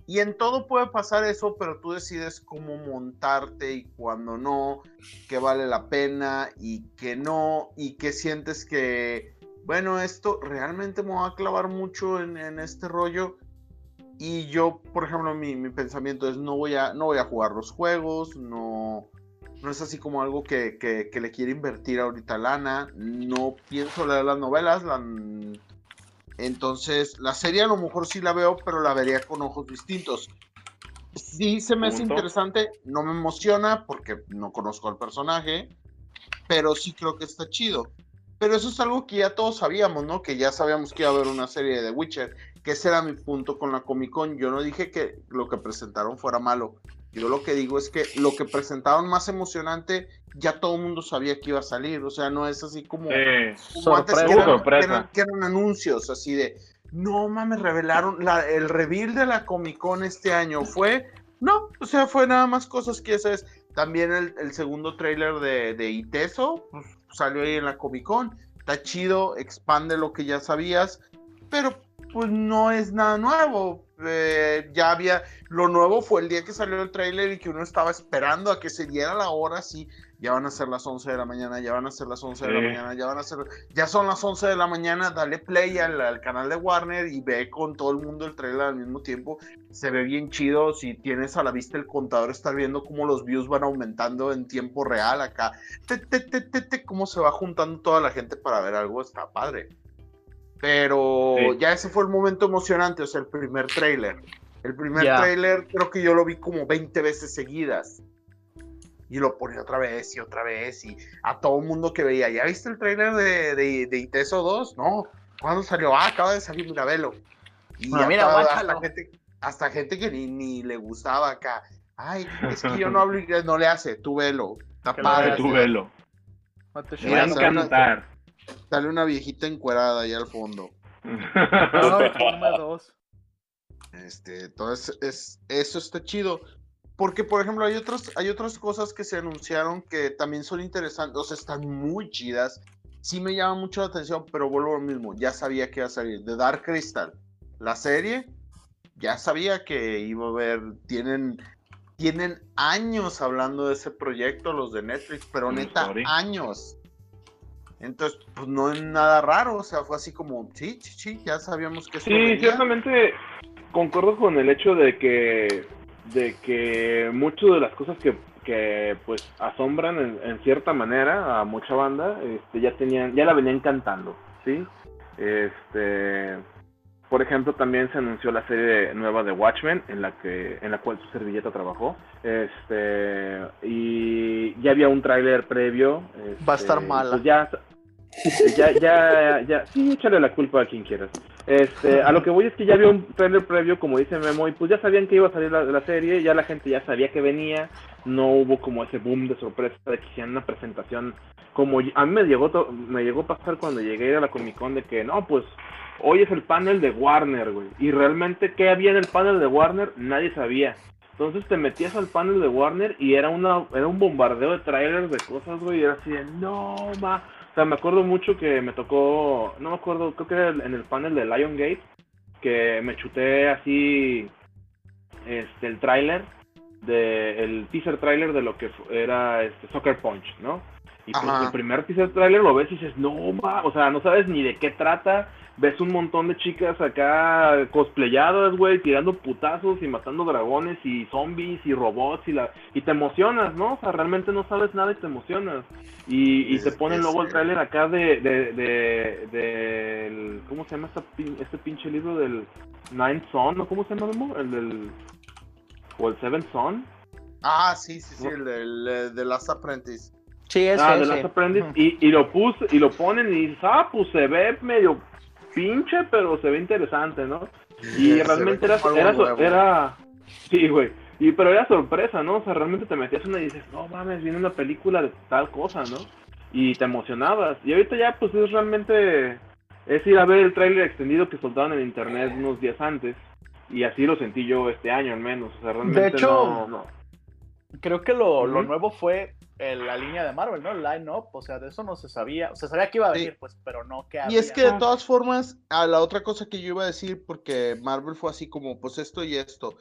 Y en todo puede pasar eso, pero tú decides cómo montarte y cuándo no, qué vale la pena y qué no, y qué sientes que, bueno, esto realmente me va a clavar mucho en, este rollo. Y yo, por ejemplo, mi, mi pensamiento es no voy a, no voy a jugar los juegos, no, no es así como algo que, que, que le quiere invertir ahorita lana, no pienso leer las novelas, la, entonces, la serie a lo mejor sí la veo, pero la vería con ojos distintos. Sí se me hace Punto. interesante, no me emociona porque no conozco al personaje, pero sí creo que está chido. Pero eso es algo que ya todos sabíamos, ¿no? Que ya sabíamos que iba a haber una serie de The Witcher, que ese era mi punto con la Comic Con. Yo no dije que lo que presentaron fuera malo. Yo lo que digo es que lo que presentaron más emocionante, ya todo el mundo sabía que iba a salir. O sea, no es así como Eh, como antes que Sorpresa. eran, Sorpresa. que eran- que eran anuncios así de, no mames, revelaron, la, el reveal de la Comic Con este año fue, no, o sea, fue nada más cosas que sabes. También el, el segundo tráiler de, de Iteso pues, salió ahí en la Comic Con, está chido, expande lo que ya sabías, pero pues no es nada nuevo. Eh, ya había, lo nuevo fue el día que salió el tráiler y que uno estaba esperando a que se diera la hora, sí, ya van a ser las 11 de la mañana, ya van a ser las 11 de la mañana, ya van a ser, ya son las 11 de la mañana, dale play al, al canal de Warner y ve con todo el mundo el trailer al mismo tiempo, se ve bien chido, si tienes a la vista el contador, estar viendo cómo los views van aumentando en tiempo real acá, te, te, te, te, te, cómo se va juntando toda la gente para ver algo, está padre. Pero Sí. ya ese fue el momento emocionante, o sea, el primer trailer. El primer Ya. tráiler creo que yo lo vi como 20 veces seguidas. Y lo ponía otra vez y otra vez y a todo mundo que veía, ¿ya viste el tráiler de, de, de Iteso 2? No, ¿cuándo salió? Ah, acaba de salir, mira, velo. Y Ah, mira, hasta, guáchalo. hasta gente, hasta gente que ni, ni le gustaba acá. Ay, es que yo no hablo inglés, no le hace, tú velo. Vea, tú velo. Te va a encantar. Sale una viejita encuerada ahí al fondo. Este, entonces es, eso está chido. Porque, por ejemplo, hay otras, hay otras cosas que se anunciaron que también son interesantes, o sea, están muy chidas. Sí me llama mucho la atención, pero vuelvo a lo mismo. Ya sabía que iba a salir. The Dark Crystal, la serie, ya sabía que iba a haber. Tienen, tienen años hablando de ese proyecto, los de Netflix, pero neta, sorry. años. Entonces, pues no es nada raro, o sea, fue así como, sí, sí, sí, ya sabíamos que esto Sí, venía. ciertamente concuerdo con el hecho de que de que muchas de las cosas que, que pues asombran en, en cierta manera a mucha banda, este, ya tenían, ya la venían cantando, ¿sí? Este, por ejemplo, también se anunció la serie nueva de Watchmen, en la que, en la cual su servilleta trabajó, este, y ya había un tráiler previo. Va a estar este, mala. pues ya, ya, ya, ya, sí, échale la culpa a quien quieras. Este, a lo que voy es que ya había un trailer previo, como dice Memo, y pues ya sabían que iba a salir la, la serie, ya la gente ya sabía que venía, no hubo como ese boom de sorpresa de que hicieran una presentación como a mí me llegó to- me llegó a pasar cuando llegué a la Comic Con de que no, pues hoy es el panel de Warner, güey, y realmente qué había en el panel de Warner nadie sabía. Entonces te metías al panel de Warner y era una era un bombardeo de trailers de cosas, güey, y era así de no, ma, o sea, me acuerdo mucho que me tocó, no me acuerdo, creo que era en el panel de Lion Gate, que me chuté así este el tráiler de el teaser tráiler de lo que era este Soccer Punch, ¿no? Y pues el primer teaser tráiler lo ves y dices, "No, ma", o sea, no sabes ni de qué trata. Ves un montón de chicas acá cosplayadas, güey, tirando putazos y matando dragones y zombies y robots y la y te emocionas, ¿no? O sea, realmente no sabes nada y te emocionas. Y, y te Es- ponen es luego el tráiler acá de, de, de, ¿cómo se llama esta pin- este pinche libro del Ninth Son? ¿no? ¿Cómo se llama, Memo? El del, o el Seventh Son. Ah, sí, sí, sí, el eh, de Last Apprentice. Sí, ese, ah, de. Last Apprentice. Y, y lo puse, y lo ponen y dices, ah, pues se ve medio pinche, pero se ve interesante, ¿no? Y realmente era, era, nuevo. era, sí, güey. Y pero era sorpresa, ¿no? O sea, realmente te metías una y dices, no mames, viene una película de tal cosa, ¿no? Y te emocionabas. Y ahorita ya, pues es realmente, es ir a ver el tráiler extendido que soltaron en internet unos días antes. Y así lo sentí yo este año al menos. O sea, realmente hecho, no- no. Creo que lo, lo nuevo fue eh, la línea de Marvel, ¿no? El line-up, o sea, de eso no se sabía. O sea, sabía que iba a Sí. venir, pues, pero no que Y había. es que de todas formas, a la otra cosa que yo iba a decir, porque Marvel fue así como, pues esto y esto,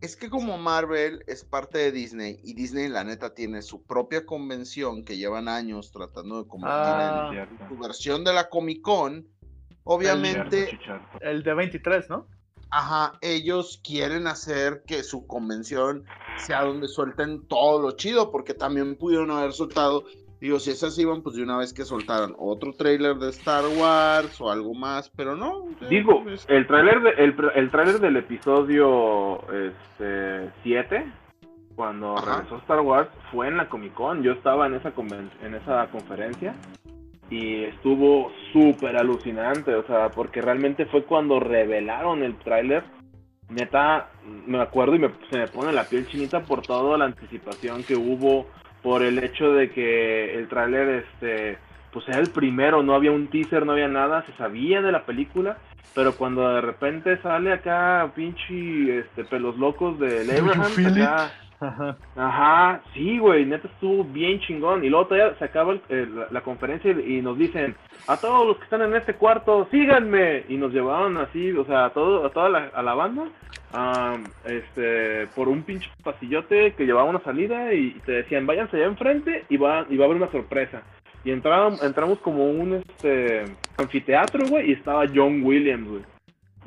es que como Marvel es parte de Disney y Disney la neta tiene su propia convención que llevan años tratando de convertir Ah. en su versión de la Comic Con, obviamente. El de 23, ¿no? Ajá, ellos quieren hacer que su convención sea donde suelten todo lo chido, porque también pudieron haber soltado, digo, si esas iban, pues de una vez que soltaran otro trailer de Star Wars o algo más, pero no. Digo, es- el tráiler de, el, el tráiler del episodio este 7 cuando Ajá. regresó Star Wars fue en la Comic Con. Yo estaba en esa conven- en esa conferencia y estuvo súper alucinante, o sea, porque realmente fue cuando revelaron el tráiler. Neta, me acuerdo y me, se me pone la piel chinita por toda la anticipación que hubo, por el hecho de que el tráiler, este, pues era el primero, no había un teaser, no había nada, se sabía de la película, pero cuando de repente sale acá pinche, este, pelos locos de Abraham, acá, Ajá, sí, güey, neta estuvo bien chingón. Y luego todavía se acaba el- la, conferencia y, nos dicen, a todos los que están en este cuarto, síganme. Y nos llevaron así, o sea, a, todo, a toda la, banda, am, este, por un pinche pasillote que llevaba una salida y, te decían, váyanse allá enfrente y va, y va a haber una sorpresa. Y entramos, entramos como un este, anfiteatro, güey, y estaba John Williams, güey.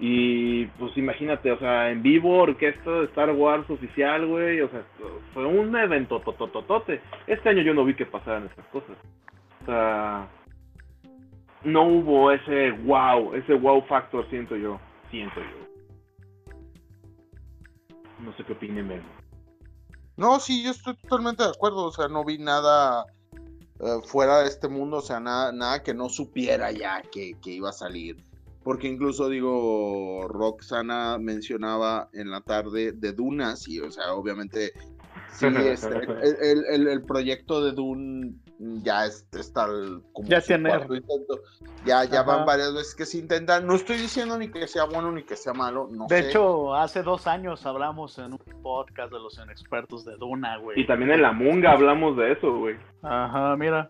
Y pues imagínate, o sea, en vivo, orquesta de Star Wars oficial, güey, o sea, fue un evento totototote. Este año yo no vi que pasaran estas cosas. O sea, no hubo ese wow, ese wow factor, siento yo, siento yo. No sé qué opine Memo. No, sí, yo estoy totalmente de acuerdo. O sea, no vi nada eh, fuera de este mundo, o sea, nada, nada que no supiera ya que, que iba a salir. Porque incluso digo, Roxana mencionaba en la tarde de Dunas, y o sea, obviamente sí, este, el, el- el- proyecto de Dune ya es, está como Ya tiene- intento. Ya, ya van varias veces que se intentan. No estoy diciendo ni que sea bueno ni que sea malo, no De sé. hecho, hace dos años hablamos en un podcast de los inexpertos de Duna, güey. Y también en la Munga hablamos de eso, güey. Ajá, mira.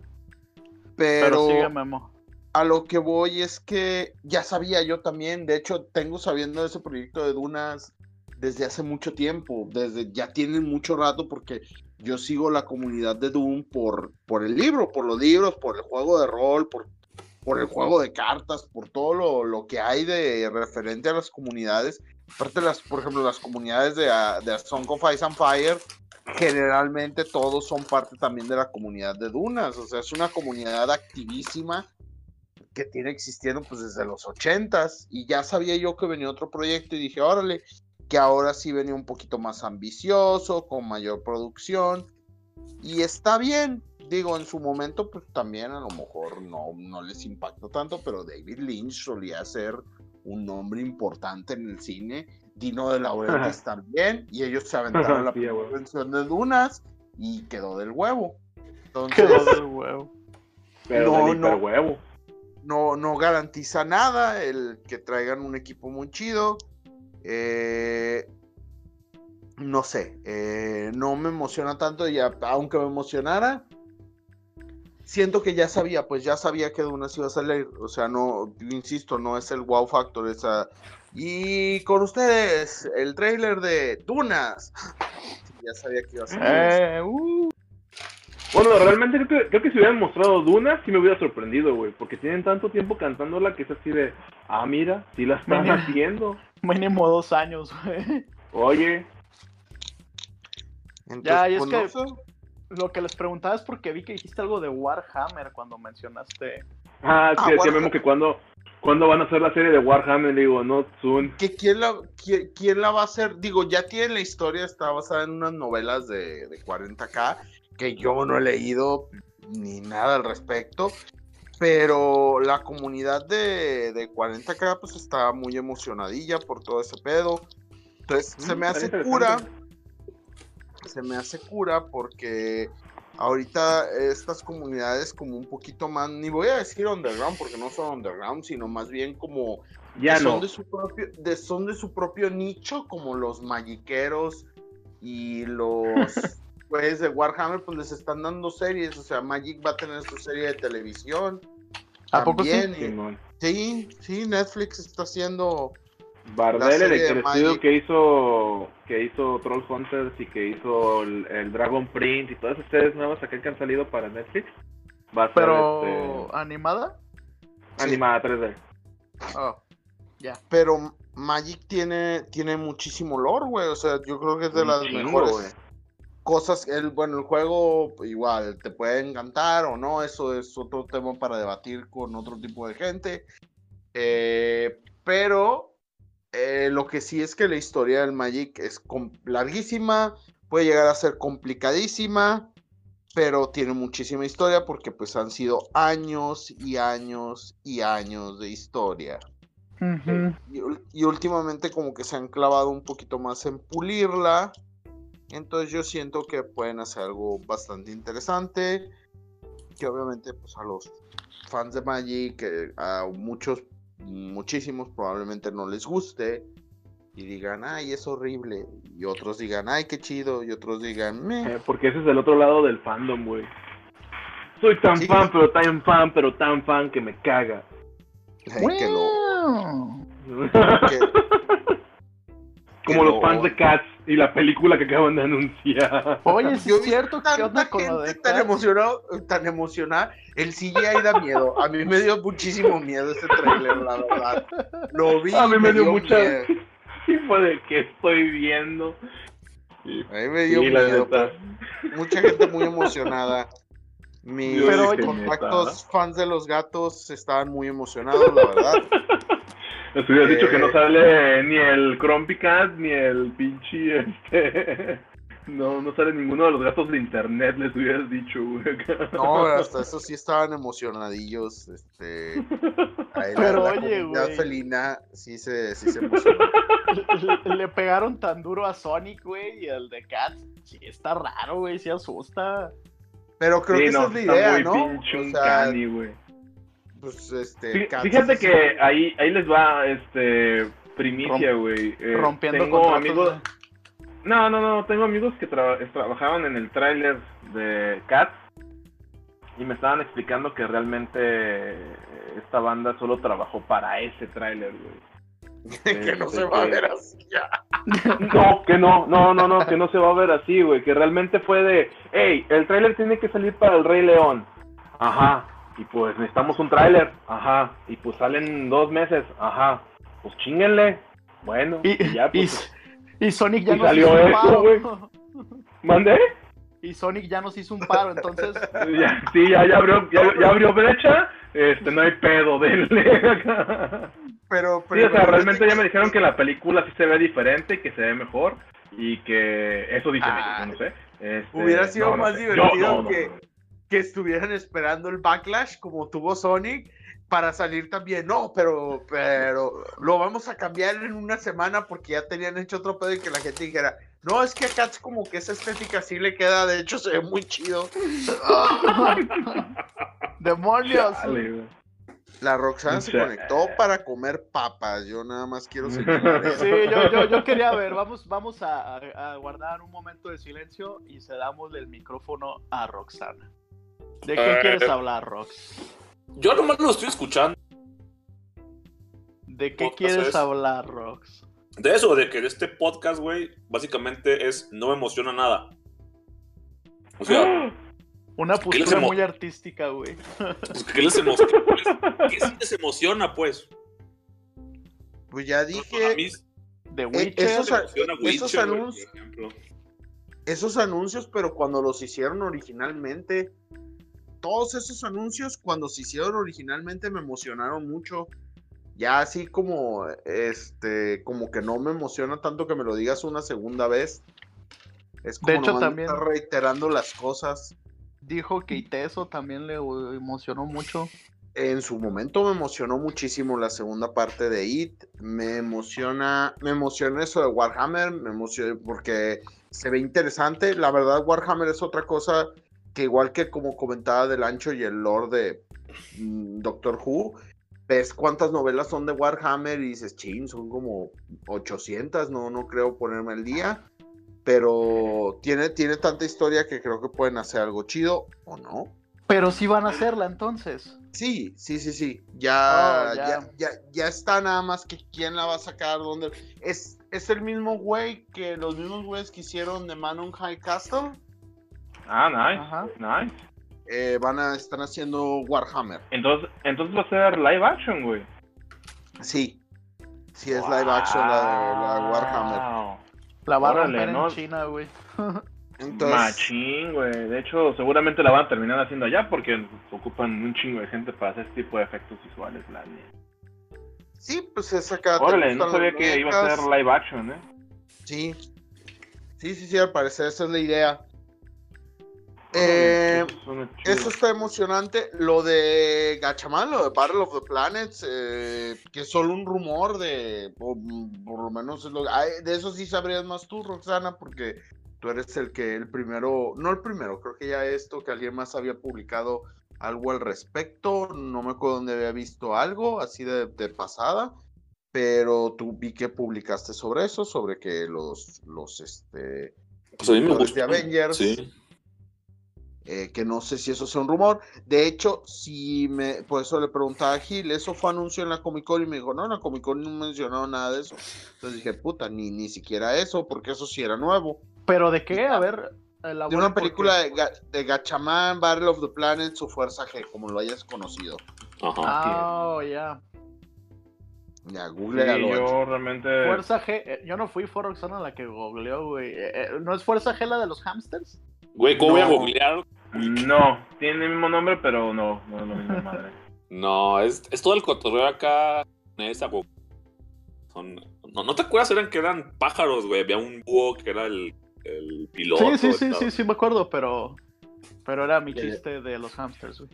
Pero, pero sigue, Memo. A lo que voy es que ya sabía yo también, de hecho tengo sabiendo de ese proyecto de Dunas desde hace mucho tiempo, desde ya tienen mucho rato porque yo sigo la comunidad de Doom por, por el libro, por los libros, por el juego de rol, por, por el juego de cartas, por todo lo, lo que hay de referente a las comunidades. Aparte, las, por ejemplo, las comunidades de, de Song of Ice and Fire, generalmente todos son parte también de la comunidad de Dunas, o sea, es una comunidad activísima que tiene existiendo pues desde los ochentas y ya sabía yo que venía otro proyecto y dije, órale, que ahora sí venía un poquito más ambicioso, con mayor producción y está bien, digo, en su momento pues también a lo mejor no, no les impactó tanto, pero David Lynch solía ser un nombre importante en el cine, Dino de Laurentiis también y ellos se aventaron la Sí, a huevo. primera versión de Dunas y quedó del huevo. Entonces, Quedó del huevo. Pero No, del no. hiperhuevo. No, no garantiza nada el que traigan un equipo muy chido. Eh, no sé, eh, no me emociona tanto y aunque me emocionara, siento que ya sabía, pues ya sabía que Dunas iba a salir. O sea, no, insisto, no es el wow factor. Esa... Y con ustedes, el trailer de Dunas. Ya sabía que iba a salir. Bueno, realmente creo que, creo que si hubieran mostrado Duna, sí me hubiera sorprendido, güey. Porque tienen tanto tiempo cantándola que es así de, ah, mira, sí la están haciendo. mínimo dos años, güey. Oye, Entonces, Ya, y es pues, que-. Lo que les preguntaba es porque vi que dijiste algo de Warhammer cuando mencionaste. ah, es Ah, decía. Memo que cuando, cuando van a hacer la serie de Warhammer, digo, no, soon. que quién la, quién, quién la va a hacer. Digo, ya tiene la historia, está basada en unas novelas de, de 40k que yo no he leído ni nada al respecto. Pero la comunidad de, de 40k pues está muy emocionadilla por todo ese pedo. Entonces se Mm, me hace cura. Se me hace cura porque ahorita estas comunidades como un poquito más, ni voy a decir underground porque no son underground, sino más bien como Ya no. son de su propio, de, son de su propio nicho, como los magiqueros y los pues de Warhammer, pues les están dando series, o sea, Magic va a tener su serie de televisión. ¿A poco sí? también, y- Simón. sí, sí, Netflix está haciendo Bardell, La el, Magic. que hizo que hizo Troll Hunters y que hizo el, el Dragon Print y todas estas series nuevas acá que han salido para Netflix, va a ser Pero, este, ¿animada? sí. animada 3D. Oh, pero Magic tiene, tiene muchísimo lore, güey. O sea, yo creo que es de Un las chingo, mejores. Cosas. El, bueno, el juego igual te puede encantar o no. Eso es otro tema para debatir con otro tipo de gente. Eh, pero eh, lo que sí es que la historia del Magic es larguísima. Puede llegar a ser complicadísima. Pero tiene muchísima historia porque pues han sido años y años y años de historia. Ujú. Y, ul- y últimamente como que se han clavado un poquito más en pulirla. Entonces yo siento que pueden hacer algo bastante interesante. Que obviamente pues a los fans de Magic, eh, a muchos, muchísimos probablemente no les guste. Y digan, ay, es horrible. Y otros digan, ay, qué chido. Y otros digan, meh. Eh, porque ese es el otro lado del fandom, güey. Soy tan Sí. fan, pero tan fan, pero tan fan que me caga. Ay, que lo- que- Como que los lo- fans de Cats y la película que acaban de anunciar. Oye, sí Yo es cierto, ¿qué tanta con de gente tan emocionado, tan emocionada. El CGI da miedo. A mí me dio muchísimo miedo ese trailer, la verdad. Lo vi. A mí y me dio dio mucha- miedo. Y fue de que estoy viendo. A mí me dio Sí, miedo. pero Mucha gente muy emocionada. Mis contactos fans de los gatos estaban muy emocionados, la verdad. Les hubieras dicho que no Eh. sale ni el Crumpy Cat ni el pinche este. No, no sale ninguno de los gatos de internet, les hubieras dicho, güey. No, hasta eso sí estaban emocionadillos. Este, ahí Pero la, oye, güey. felina sí se, sí se emocionó. Le, le pegaron tan duro a Sonic, güey, y el de Cats. Sí, está raro, güey, sí asusta. Pero creo Sí, que esa es la está idea, muy ¿no? pinche O un sea, cani, güey. Pues este. Fíjate que ahí, ahí les va este primicia, güey. Eh, Rompiendo tengo amigos. No, no, no, tengo amigos que tra- trabajaban en el tráiler de Cats y me estaban explicando que realmente esta banda solo trabajó para ese tráiler, güey. que no se va a ver así ya. No, que no, no, no, no, que no se va a ver así, güey, que realmente fue de, hey, el tráiler tiene que salir para el Rey León. Ajá, y pues necesitamos un tráiler, ajá, y pues salen dos meses, ajá, pues chinguenle. Bueno, Y, y ya, y- pues, y Sonic ya y nos salió hizo un esto, paro. güey. ¿mandé? Y Sonic ya nos hizo un paro, entonces. Ya, sí, ya, ya abrió, ya, ya abrió brecha, este, no hay pedo, denle. Pero, Sí, o sea, pero- realmente ya me dijeron que la película sí se ve diferente, que se ve mejor y que eso dicen Ah, no sé. Este, Hubiera sido no, no más sé. divertido Yo, no, no, que, no. Que estuvieran esperando el backlash como tuvo Sonic para salir también. No, pero, pero lo vamos a cambiar en una semana porque ya tenían hecho otro pedo y que la gente dijera, no, es que a Cats como que esa estética sí le queda, de hecho se ve muy chido. ¡Demonios! Güey. La Roxana se conectó para comer papas. Yo nada más quiero señalar. Sí, yo, yo, yo quería ver, vamos, vamos a, a- a guardar un momento de silencio y cedamos el micrófono a Roxana. ¿De qué Eh. quieres hablar, Rox? Yo nomás lo estoy escuchando. ¿De qué podcast quieres es- hablar, Rox? De eso, de que de este podcast, güey, básicamente es no me emociona nada. O sea, Una ¿Qué les postura muy artística, güey. pues, ¿qué les emociona? ¿Qué sí les emociona, pues? Pues ya dije, mí De Eh, Witcher. esos emociona esos Witcher, güey, anuncios- por ejemplo. esos anuncios, pero cuando los hicieron originalmente, todos esos anuncios cuando se hicieron originalmente me emocionaron mucho. Ya así como, este, como que no me emociona tanto que me lo digas una segunda vez. Es como De hecho, también- estar reiterando las cosas. Dijo que Iteso también le emocionó mucho. En su momento me emocionó muchísimo la segunda parte de It. Me emociona, me emociona eso de Warhammer, me emociona porque se ve interesante. La verdad, Warhammer es otra cosa que igual que como comentaba del ancho y el lore de mm, Doctor Who, ves cuántas novelas son de Warhammer y dices, chin, son como 800, no, no creo ponerme al día. Pero tiene, tiene tanta historia que creo que pueden hacer algo chido o no. Pero sí van a hacerla entonces. Sí, sí, sí, sí. Ya, Oh, ya. ya. Ya, ya, está nada más que quién la va a sacar, dónde. Es, es el mismo güey que los mismos güeyes que hicieron de Man on High Castle. Ah, nice, Ajá. nice. eh, van a estar haciendo Warhammer. Entonces, entonces va a ser live action, güey. Sí. Sí, es live action la de, la Warhammer. La va a romper ¿no? en China, güey. Entonces, Machín, güey. De hecho, seguramente la van a terminar haciendo allá porque ocupan un chingo de gente para hacer este tipo de efectos visuales, la sí, pues es acá. Órale, no sabía que iba a ser live action, ¿eh? Sí. Sí, sí, sí, al parecer esa es la idea. Eh, eso está emocionante. Lo de Gachaman, lo de Battle of the Planets, eh, que es solo un rumor de, por, por lo menos es lo, ay, de eso sí sabrías más tú, Roxana, porque tú eres el que el primero, no el primero, creo que ya esto que alguien más había publicado algo al respecto, no me acuerdo dónde había visto algo así de, de pasada, pero tú vi que publicaste sobre eso, sobre que los, los, este, Pues a mí me los gusta. de Avengers Sí. Eh, que no sé si eso sea un rumor. De hecho, si me, por eso le preguntaba a Gil, eso fue anuncio en la Comic Con y me dijo, no, en la Comic Con no mencionaron nada de eso. Entonces dije, puta, ni, ni siquiera eso, porque eso sí era nuevo. ¿Pero de qué? A ver. De elabora una película de, Ga- de Gachaman, Battle of the Planet, su fuerza G, como lo hayas conocido. Ajá. Ah, oh, ya. Ya, Sí, googlealo. Ancho. yo realmente. Fuerza G. eh, yo no fui, fue Roxana la que googleó, güey. Eh, eh, ¿No es Fuerza G la de los hamsters? Güey, ¿cómo voy a No. googlear? No, tiene el mismo nombre, pero no, no es lo mismo, madre. No, es, es todo el cotorreo acá. Esa. Son, no, ¿No te acuerdas? Eran que eran pájaros, güey. Había un búho que era el, el piloto. Sí, sí, sí, sí, sí, me acuerdo, pero. Pero era mi chiste de los hamsters, güey.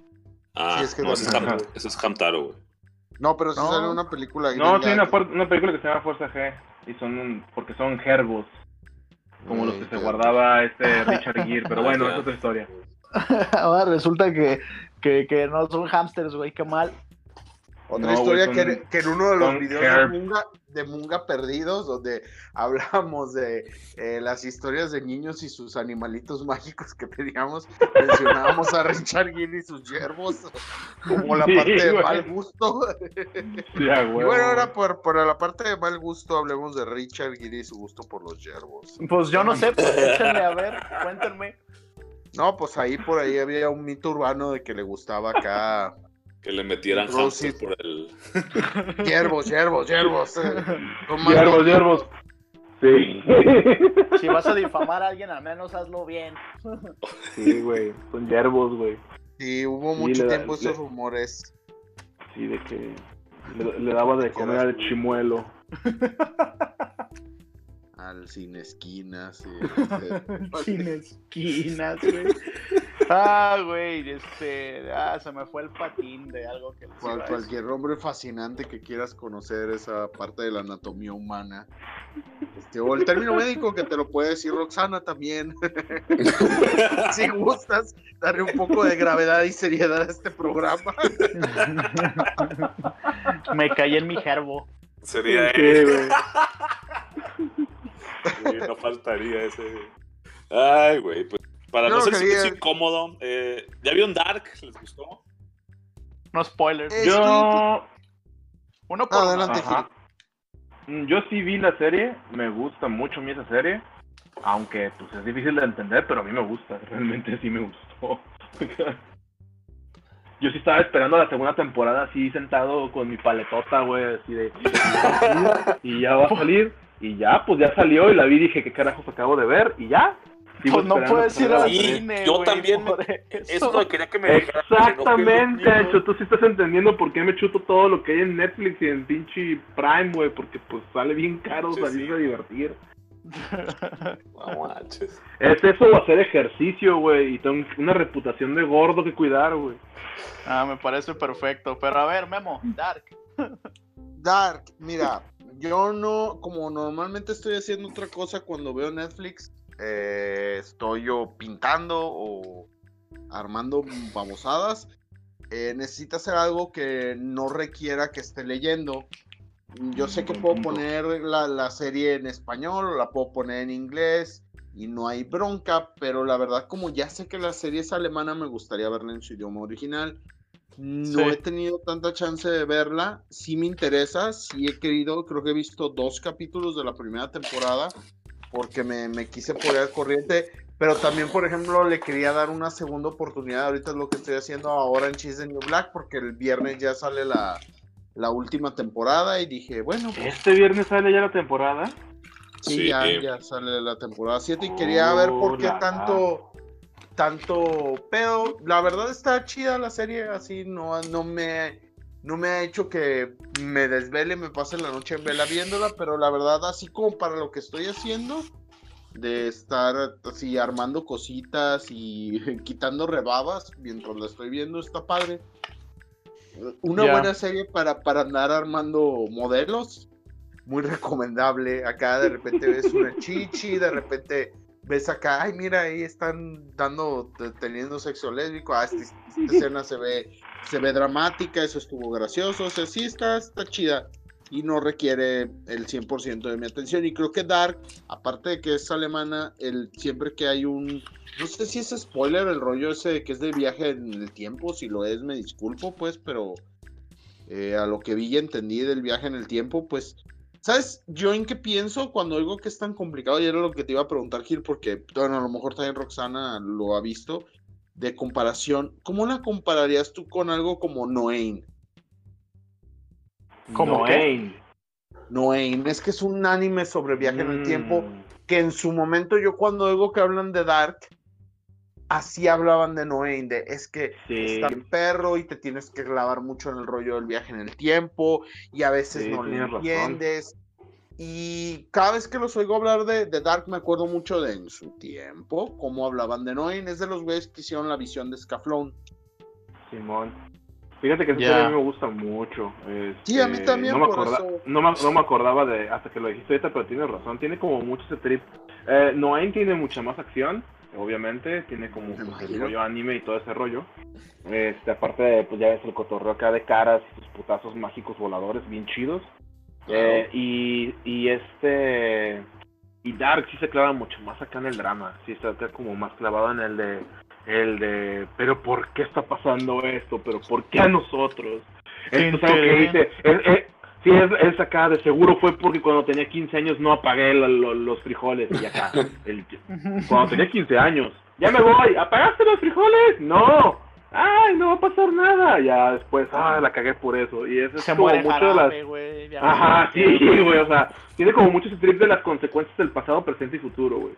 Ah, Sí, es que no, no ese es, sé. Ham- ese es Hamtaro, güey. No, pero sí No. sale una película No, sí, una, fuer- una película que se llama Fuerza G. Y son un- porque son gerbos, como los que se guardaba este Richard Gere. Pero bueno, es otra historia. Ahora resulta que, que, que no son hamsters, güey, qué mal. Otra No, historia que, son- que en uno de los videos de Munga, de Munga Perdidos, donde hablamos de eh, las historias de niños y sus animalitos mágicos que teníamos, mencionábamos a Richard Gere y sus yerbos como la Sí, parte de güey. mal gusto. Ya, Y güey. bueno, ahora por, por la parte de mal gusto hablemos de Richard Gere y su gusto por los yerbos. Pues yo no sé, pues échenle a ver, cuéntenme. No, pues ahí por ahí había un mito urbano de que le gustaba acá Que le metieran hamsters por el. yerbos, yerbos, yerbos. eh, son más Yerbos, yerbos. Sí. Si vas a difamar a alguien, al menos hazlo bien. Sí, güey. Son yerbos, güey. Sí, hubo Sí, mucho da- tiempo le- esos rumores. Sí, de que le, le daba de comer al chimuelo. Al sin esquinas. sí, Sin esquinas, güey. Ah, güey, este. Ah, se me fue el patín de algo que Cual- cualquier hombre fascinante que quieras conocer esa parte de la anatomía humana. Este, o el término médico que te lo puede decir Roxana también. si gustas, darle un poco de gravedad y seriedad a este programa. Me caí en mi gerbo. Sería Sí. Sí, no faltaría ese. Ay, güey. Pues, para Yo no ser quería- incómodo, eh, ¿ya vieron Dark? ¿Les gustó? No spoilers. Eh, Yo, Uno por. Adelante. Mm, yo sí vi la serie, me gusta mucho a mí esa serie, aunque pues es difícil de entender, pero a mí me gusta, realmente sí me gustó. Yo sí estaba esperando la segunda temporada así sentado con mi paletota, güey, así de... Y ya va a salir, y ya, pues ya salió y la vi y dije, ¿qué carajos acabo de ver? Y ya. Pues no puedes ir al cine. yo también. Eso eso. lo quería que me. Exactamente, que no Ancho, tú sí estás entendiendo por qué me chuto todo lo que hay en Netflix y en pinche Prime, güey, porque pues sale bien caro Sí, salirse sí. a divertir. No manches. Es eso o hacer ejercicio, güey, y tengo una reputación de gordo que cuidar, güey. Ah, me parece perfecto. Pero a ver, Memo, Dark. Dark, mira, yo no, como normalmente estoy haciendo otra cosa cuando veo Netflix, eh, estoy yo pintando o armando babosadas. eh, necesita hacer algo que no requiera que esté leyendo. Yo sé que puedo poner la, la serie en español o la puedo poner en inglés y no hay bronca, pero la verdad como ya sé que la serie es alemana me gustaría verla en su idioma original. No Sí. he tenido tanta chance de verla, sí me interesa, sí he querido, creo que he visto dos capítulos de la primera temporada porque me, me quise poner al corriente, pero también, por ejemplo, le quería dar una segunda oportunidad, ahorita es lo que estoy haciendo ahora en Cheese New Black, porque el viernes ya sale la, la última temporada y dije, bueno, pues Este viernes sale ya la temporada. sí, Sí, ya, eh. ya sale la temporada 7 y quería ver por qué Oh, la. Tanto, pedo. La verdad está chida la serie, así no, no me... No me ha hecho que me desvele, me pase la noche en vela viéndola, pero la verdad, así como para lo que estoy haciendo, de estar así armando cositas y quitando rebabas mientras la estoy viendo, está padre. Una buena serie para, para andar armando modelos, muy recomendable. Acá de repente ves una chichi, de repente ves acá, ay, mira, ahí están dando, te- teniendo sexo lésbico, ah, esta, esta escena se ve, se ve dramática, eso estuvo gracioso, o sea, sí está, está chida y no requiere el 100% de mi atención. Y creo que Dark, aparte de que es alemana, el, siempre que hay un, no sé si es spoiler el rollo ese de que es de viaje en el tiempo, si lo es me disculpo pues, pero eh, a lo que vi y entendí del viaje en el tiempo, pues, ¿sabes? Yo en qué pienso cuando oigo que es tan complicado, y era lo que te iba a preguntar, Gil, porque, bueno, a lo mejor también Roxana lo ha visto, de comparación, ¿cómo la compararías tú con algo como Noain? ¿Cómo Noain. Noain, es que es un anime sobre viaje en el Mm. tiempo, que en su momento yo cuando oigo que hablan de Dark, así hablaban de Noain, de es que Sí. está bien perro y te tienes que clavar mucho en el rollo del viaje en el tiempo y a veces Sí, no razón. entiendes Y cada vez que los oigo hablar de, de Dark, me acuerdo mucho de en su tiempo, cómo hablaban de Noin. Es de los güeyes que hicieron la visión de Scaflón. Simón. Fíjate que serie a mí me gusta mucho. Sí, a mí este, también, No me, por acorda- eso. no, me, no me acordaba de. Hasta que lo dijiste ahorita, pero tienes razón. Tiene como mucho ese trip. Eh, Noain tiene mucha más acción, obviamente. Tiene como pues, el rollo anime y todo ese rollo. Este, aparte, de, pues ya ves el cotorreo acá de caras y sus putazos mágicos voladores bien chidos. Eh, y, y este. Y Dark sí se clava mucho más acá en el drama. Sí está acá como más clavado en el de. El de. Pero ¿por qué está pasando esto? ¿Pero por qué a nosotros? Esto es algo que dice. es- es- sí, es, es acá. De seguro fue porque cuando tenía 15 años no apagué lo- lo- los frijoles. Y acá. el- cuando tenía 15 años. Ya me voy. ¿Apagaste los frijoles? No. Ay, no va a pasar nada. Ya después, ah, la cagué por eso. Y eso es Se como muere mucho de las. ya Ajá, sí, güey, o sea, tiene como mucho ese trip de las consecuencias del pasado, presente y futuro, güey.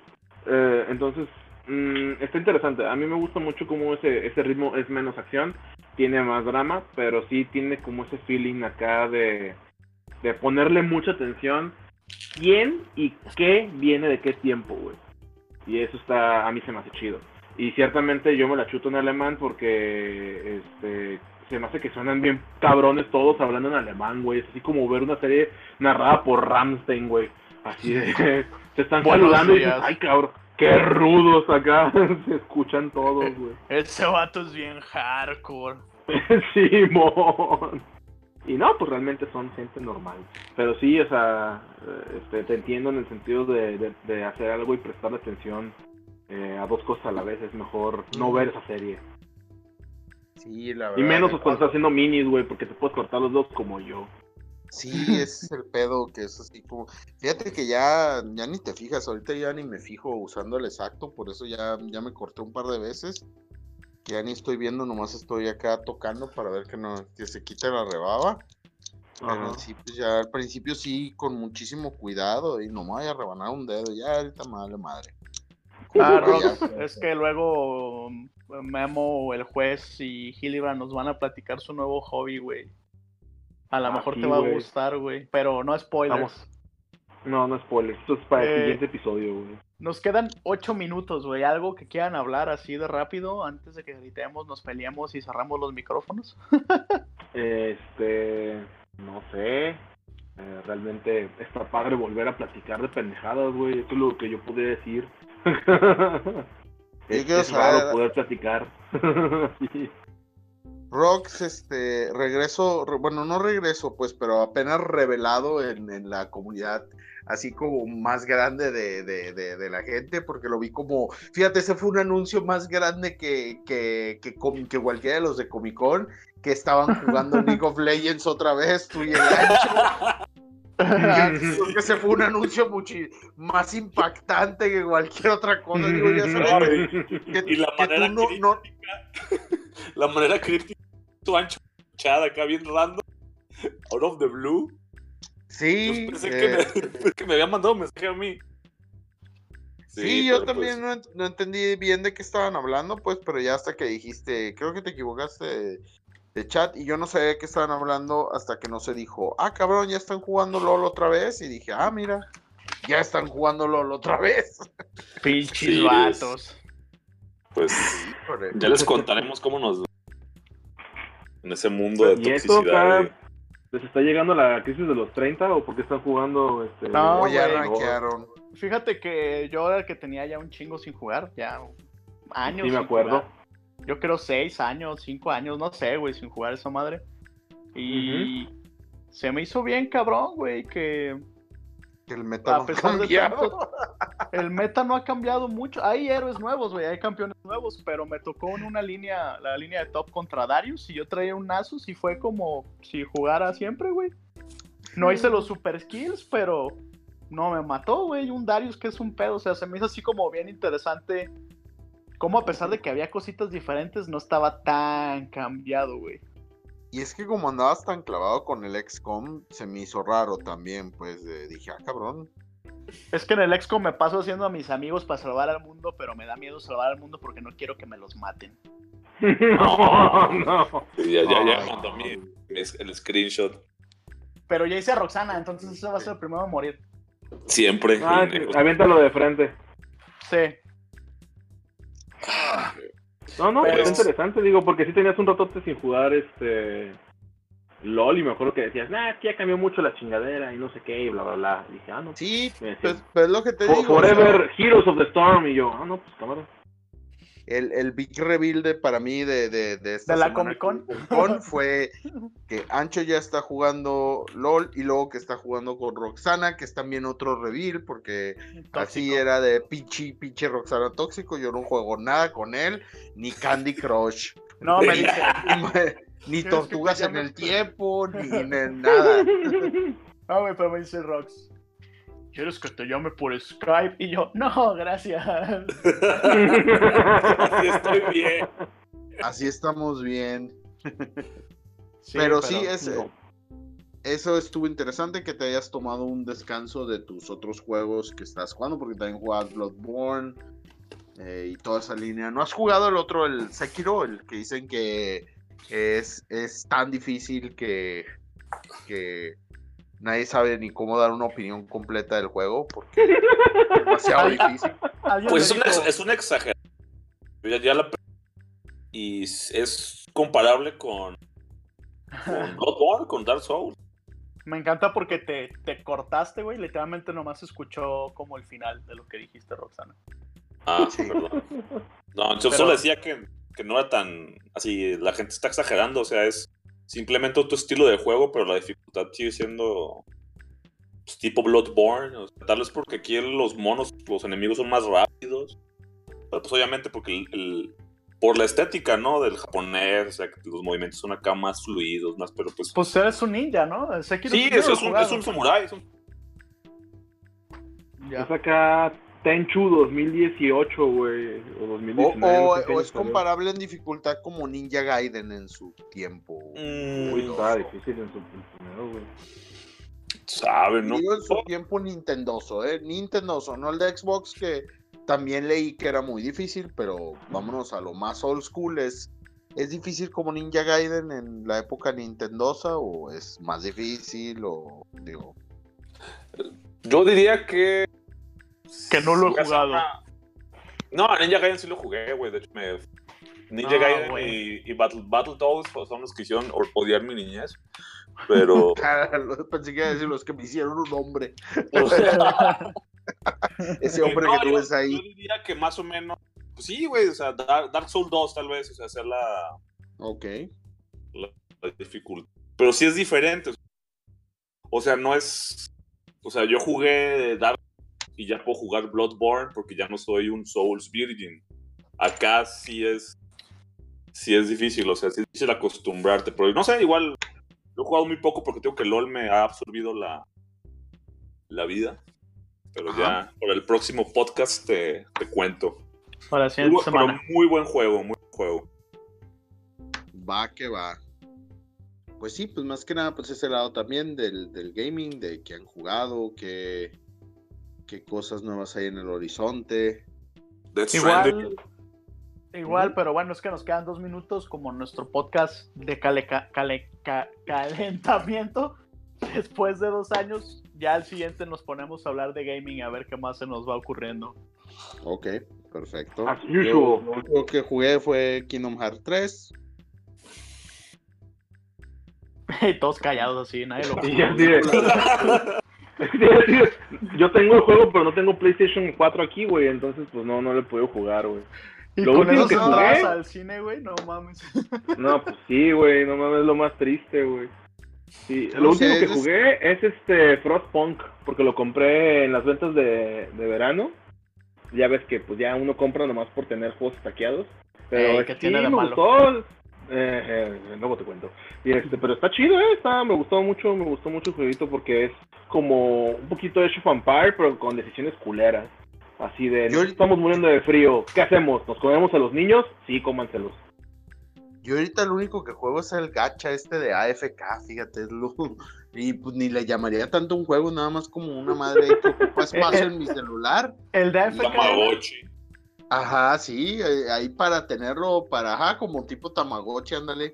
Eh, entonces, mm, está interesante. A mí me gusta mucho cómo ese, ese ritmo es menos acción, tiene más drama, pero sí tiene como ese feeling acá de, de ponerle mucha atención quién y qué viene de qué tiempo, güey. Y eso está, a mí se me hace chido. Y ciertamente yo me la chuto en alemán porque este se me hace que suenan bien cabrones todos hablando en alemán, güey. Es así como ver una serie narrada por Ramstein, güey. Así de se están Buenos saludando y ay cabrón, qué rudos acá. se escuchan todos, güey. Ese vato es bien hardcore. Simón. Y no, pues realmente son gente normal. Pero sí, o sea, eh, este, te entiendo en el sentido de, de, de hacer algo y prestarle atención eh, a dos cosas a la vez. Es mejor no ver esa serie. Sí, la verdad. Y menos me cuando estás haciendo minis, güey, porque te puedes cortar los dos como yo. Sí, ese es el pedo que es así como. Fíjate que ya, ya ni te fijas, ahorita ya ni me fijo usando el exacto, por eso ya, ya me corté un par de veces. Que ya ni estoy viendo, nomás estoy acá tocando para ver que no, que se quite la rebaba. Pero Ajá. sí, pues ya al principio sí, con muchísimo cuidado, y no me vaya a rebanar un dedo, ya ahorita vale madre. Ah, es que luego um, Memo, el juez y Hilibran nos van a platicar su nuevo hobby, güey. A lo mejor Aquí, te va a gustar, güey. Pero no spoilers. Vamos. No, no spoilers. Esto es para el Eh, siguiente episodio, güey. Nos quedan ocho minutos, güey. Algo que quieran hablar así de rápido antes de que gritemos, nos peleemos y cerramos los micrófonos. Este, no sé. Eh, realmente está padre volver a platicar de pendejadas, güey. Eso es lo que yo pude decir. es, es raro poder platicar. Sí. Rox, este, regreso, re- bueno, no regreso, pues, pero apenas revelado en, en la comunidad, así como más grande de, de, de, de la gente, porque lo vi como, fíjate, ese fue un anuncio más grande que, que, que, com- que cualquiera de los de Comic Con, que estaban jugando League of Legends otra vez, tú y el ancho. Que ese fue un anuncio mucho más impactante que cualquier otra cosa. Digo, ya sabes que, Y la que manera tú no, no, La manera críptica, tu ancho, echada acá bien random, out of the blue. sí, Yo pensé eh, que, me, que me había mandado un mensaje a mí. Sí, yo pero también pues, no, ent- no entendí bien de qué estaban hablando, pues, pero ya hasta que dijiste, creo que te equivocaste de, de chat y yo no sabía de qué estaban hablando hasta que no se dijo, ah, cabrón, ya están jugando LOL otra vez y dije, ah, mira, ya están jugando LOL otra vez. Pinches Sí, vatos. pues ya les contaremos cómo nos en ese mundo de Y esto toxicidad. acá- ¿Les está llegando la crisis de los 30 o porque están jugando este No, O ya rankearon. Fíjate que yo era el que tenía ya un chingo sin jugar, ya años. Sí, me sin acuerdo. jugar. Yo creo seis años, cinco años, no sé, güey, sin jugar esa madre. Y se me hizo bien cabrón, güey, que Que el meta a no ha pesar de cambiado. tanto, el meta no ha cambiado mucho. Hay héroes nuevos, güey, hay campeones nuevos, pero me tocó en una línea, la línea de top contra Darius y yo traía un Nasus y fue como si jugara siempre, güey. No hice los super skills, pero no me mató, güey. Un Darius que es un pedo, o sea, se me hizo así como bien interesante. Como a pesar de que había cositas diferentes, no estaba tan cambiado, güey. Y es que como andabas tan clavado con el XCOM, se me hizo raro también, pues dije, ah, cabrón. Es que en el XCOM me paso haciendo a mis amigos para salvar al mundo, pero me da miedo salvar al mundo porque no quiero que me los maten. no, no. Sí, ya, ya, ya mandó no. mi- mi- el screenshot. Pero ya hice a Roxana, entonces ese va a ser el primero a morir. Siempre. Ah, sí, aviéntalo de frente. Sí. No, no, Pero- es interesante, digo, porque si tenías un ratote sin jugar este LOL y me acuerdo que decías, nah, es que ya cambió mucho la chingadera y no sé qué, y bla, bla, bla. Y dije, ah, no, Sí, pues, pues es lo que te "For- digo. o sea, Forever Heroes of the Storm. Y yo, ah, no, pues cámara. el, el big reveal de, para mí de, de, de esta ¿De la Comic-Con? con Comic-Con fue que Ancho ya está jugando LOL y luego que está jugando con Roxana, que es también otro reveal, porque así era de pinche, pinche Roxana tóxico. Yo no juego nada con él, ni Candy Crush, No, me dice. Ni tortugas en el tiempo, ni, ni nada. Ah, güey, pero me dice Rox. ¿Quieres que te llame por Skype? Y yo, no, gracias. Así estoy bien. Así estamos bien. Sí, pero, sí, es, digo, eso estuvo interesante que te hayas tomado un descanso de tus otros juegos que estás jugando, porque también jugabas Bloodborne eh, y toda esa línea. ¿No has jugado el otro, el Sekiro, el que dicen que es, es tan difícil que, que nadie sabe ni cómo dar una opinión completa del juego? Porque es demasiado difícil. Pues es una, es una exageración. Yo Ya, ya la y es comparable con, con Bloodborne, con Dark Souls. Me encanta porque te, te cortaste, güey. Literalmente nomás escuchó como el final de lo que dijiste, Roxana. Ah, Sí. perdón. No, yo Pero- solo decía que, que no era tan así, la gente está exagerando, o sea, es simplemente otro estilo de juego, pero la dificultad sigue siendo pues, tipo Bloodborne, o sea, tal vez porque aquí los monos, los enemigos son más rápidos, pero pues obviamente porque el, el- por la estética, ¿no? Del japonés, o sea, que los movimientos son acá más fluidos, más, pero pues... Pues eres un ninja, ¿no? Sekiro sí, es he un, es un samurái, es un- Ya. Es acá Tenchu 2018, güey. O O, 2019. o- no sé qué o es salió. comparable en dificultad como Ninja Gaiden en su tiempo. Mm, Uy, estaba difícil en su primero, güey. sabe, ¿no? Digo en su tiempo Nintendoso, ¿eh? Nintendoso, no el de Xbox que también leí que era muy difícil, pero vámonos a lo más old school. ¿Es, ¿es difícil como Ninja Gaiden en la época Nintendosa o es más difícil o digo... Yo diría que. Que no lo he jugado. No, Ninja Gaiden sí lo jugué, güey. De hecho, me. Ninja Ah, Gaiden y, y Battle, Battletoads pues, son los que hicieron odiar mi niñez. Pero. Pensé que iba a decir los que me hicieron un hombre. o sea, Ese hombre no, que tú ves ahí. Yo diría que más o menos. Pues sí, güey. O sea, Dark, Dark Souls 2, tal vez. O sea, hacer la, Ok. la dificultad. Pero sí es diferente. O sea, no es. O sea, yo jugué Dark y ya puedo jugar Bloodborne porque ya no soy un Souls Virgin. Acá sí es. Sí es difícil, o sea, sí es difícil acostumbrarte. Pero no sé, igual. Lo he jugado muy poco porque tengo que LOL me ha absorbido la. La vida. Pero ya, por el próximo podcast te, te cuento. Para la Muy, siguiente pero semana. muy buen juego, muy buen juego. Va que va. Pues sí, pues más que nada, pues ese lado también del, del gaming, de que han jugado, que qué cosas nuevas hay en el horizonte. Igual, igual, pero bueno, es que nos quedan dos minutos como nuestro podcast de cale- ca- cale- ca- calentamiento. Después de dos años, ya al siguiente nos ponemos a hablar de gaming a ver qué más se nos va ocurriendo. Ok, perfecto. As Yo, usual. lo único que jugué fue Kingdom Hearts 3. Y todos callados así, nadie lo Yo tengo el juego, pero no tengo PlayStation 4 aquí, güey. Entonces, pues no, no lo he podido jugar, güey. Y Lo con último eso que jugué- al cine, güey, no mames. No, pues sí, güey. No mames, es lo más triste, güey. Sí, No lo sé, último que es- jugué es este Frostpunk, porque lo compré en las ventas de, de verano. Ya ves que pues ya uno compra nomás por tener juegos taqueados. Pero Ey, ¿qué sí, tiene de me malo? gustó. Eh, eh, luego te cuento. Y este, pero está chido, eh, está, me gustó mucho, me gustó mucho el jueguito porque es como un poquito de of Empire, pero con decisiones culeras. Así de, Yo- estamos muriendo de frío, ¿qué hacemos? ¿Nos comemos a los niños? Sí, cómanselos. Yo ahorita lo único que juego es el gacha este de AFK, fíjate, es lo... Y pues ni le llamaría tanto un juego, nada más como una madre que ocupa espacio en mi celular. El de AFK. Ajá, sí, eh, ahí para tenerlo, para, ajá, como tipo Tamagotchi, ándale.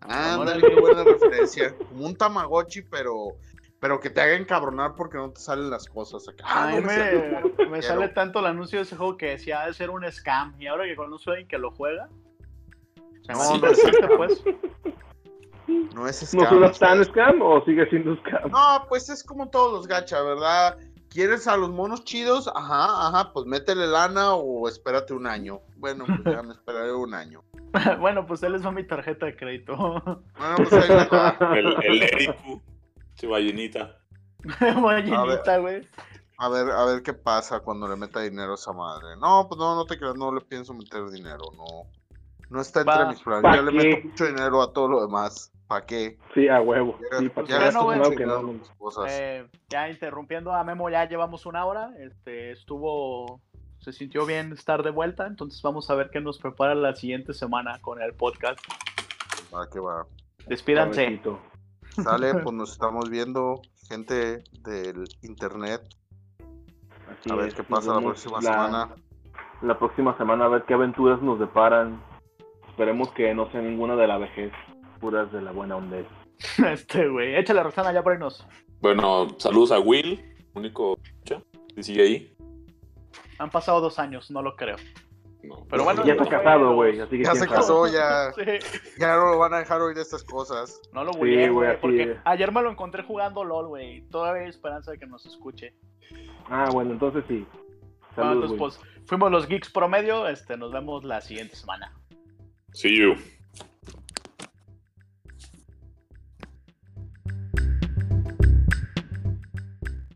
Ándale, qué buena referencia. Como un Tamagotchi, pero, pero que te haga encabronar porque no te salen las cosas acá. Ah, A mí no me me, me sale tanto el anuncio de ese juego que decía de ser un scam. Y ahora que conozco a alguien que lo juega, No, hace no, interesante, pues. No es ¿No scam. suena o sea, tan scam o sigue siendo scam? No, pues es como todos los gacha, ¿verdad? ¿Quieres a los monos chidos? Ajá, ajá, pues métele lana o espérate un año. Bueno, pues ya me esperaré un año. bueno, pues él les va mi tarjeta de crédito. Bueno, pues ahí va. El, el Ericu, che ballenita. Ballenita, güey. A ver, a ver qué pasa cuando le meta dinero a esa madre. No, pues no, no te creas, no le pienso meter dinero, no. No está entre Va, mis planes. ¿pa' Yo le meto mucho dinero a todo lo demás. ¿Para qué? Sí, a huevo. Sí, para que ya que no. Eh, ya interrumpiendo a Memo, ya llevamos una hora. Este, estuvo. Se sintió bien estar de vuelta. Entonces vamos a ver qué nos prepara la siguiente semana con el podcast. ¿Para qué va? Despídanse. Sale, pues nos estamos viendo, gente del internet. Así A ver es, qué pasa la próxima la- semana. La próxima semana a ver qué aventuras nos deparan. Esperemos que no sea ninguna de la vejez, puras de la buena onda. Este, güey. Échale, Roxana, ya por ahí nos. Bueno, saludos a Will, único si sigue ahí. Han pasado dos años, no lo creo. No, Pero bueno, ya está casado, güey. Así que Ya se sabe. casó, ya, Sí, ya no lo van a dejar oír estas cosas. no lo voy a güey, Porque ayer me lo encontré jugando LOL, güey. Todavía hay esperanza de que nos escuche. Ah, bueno, entonces sí. Bueno, Saludos, entonces, güey. pues, fuimos los Geeks Promedio. Este, nos vemos la siguiente semana. See you.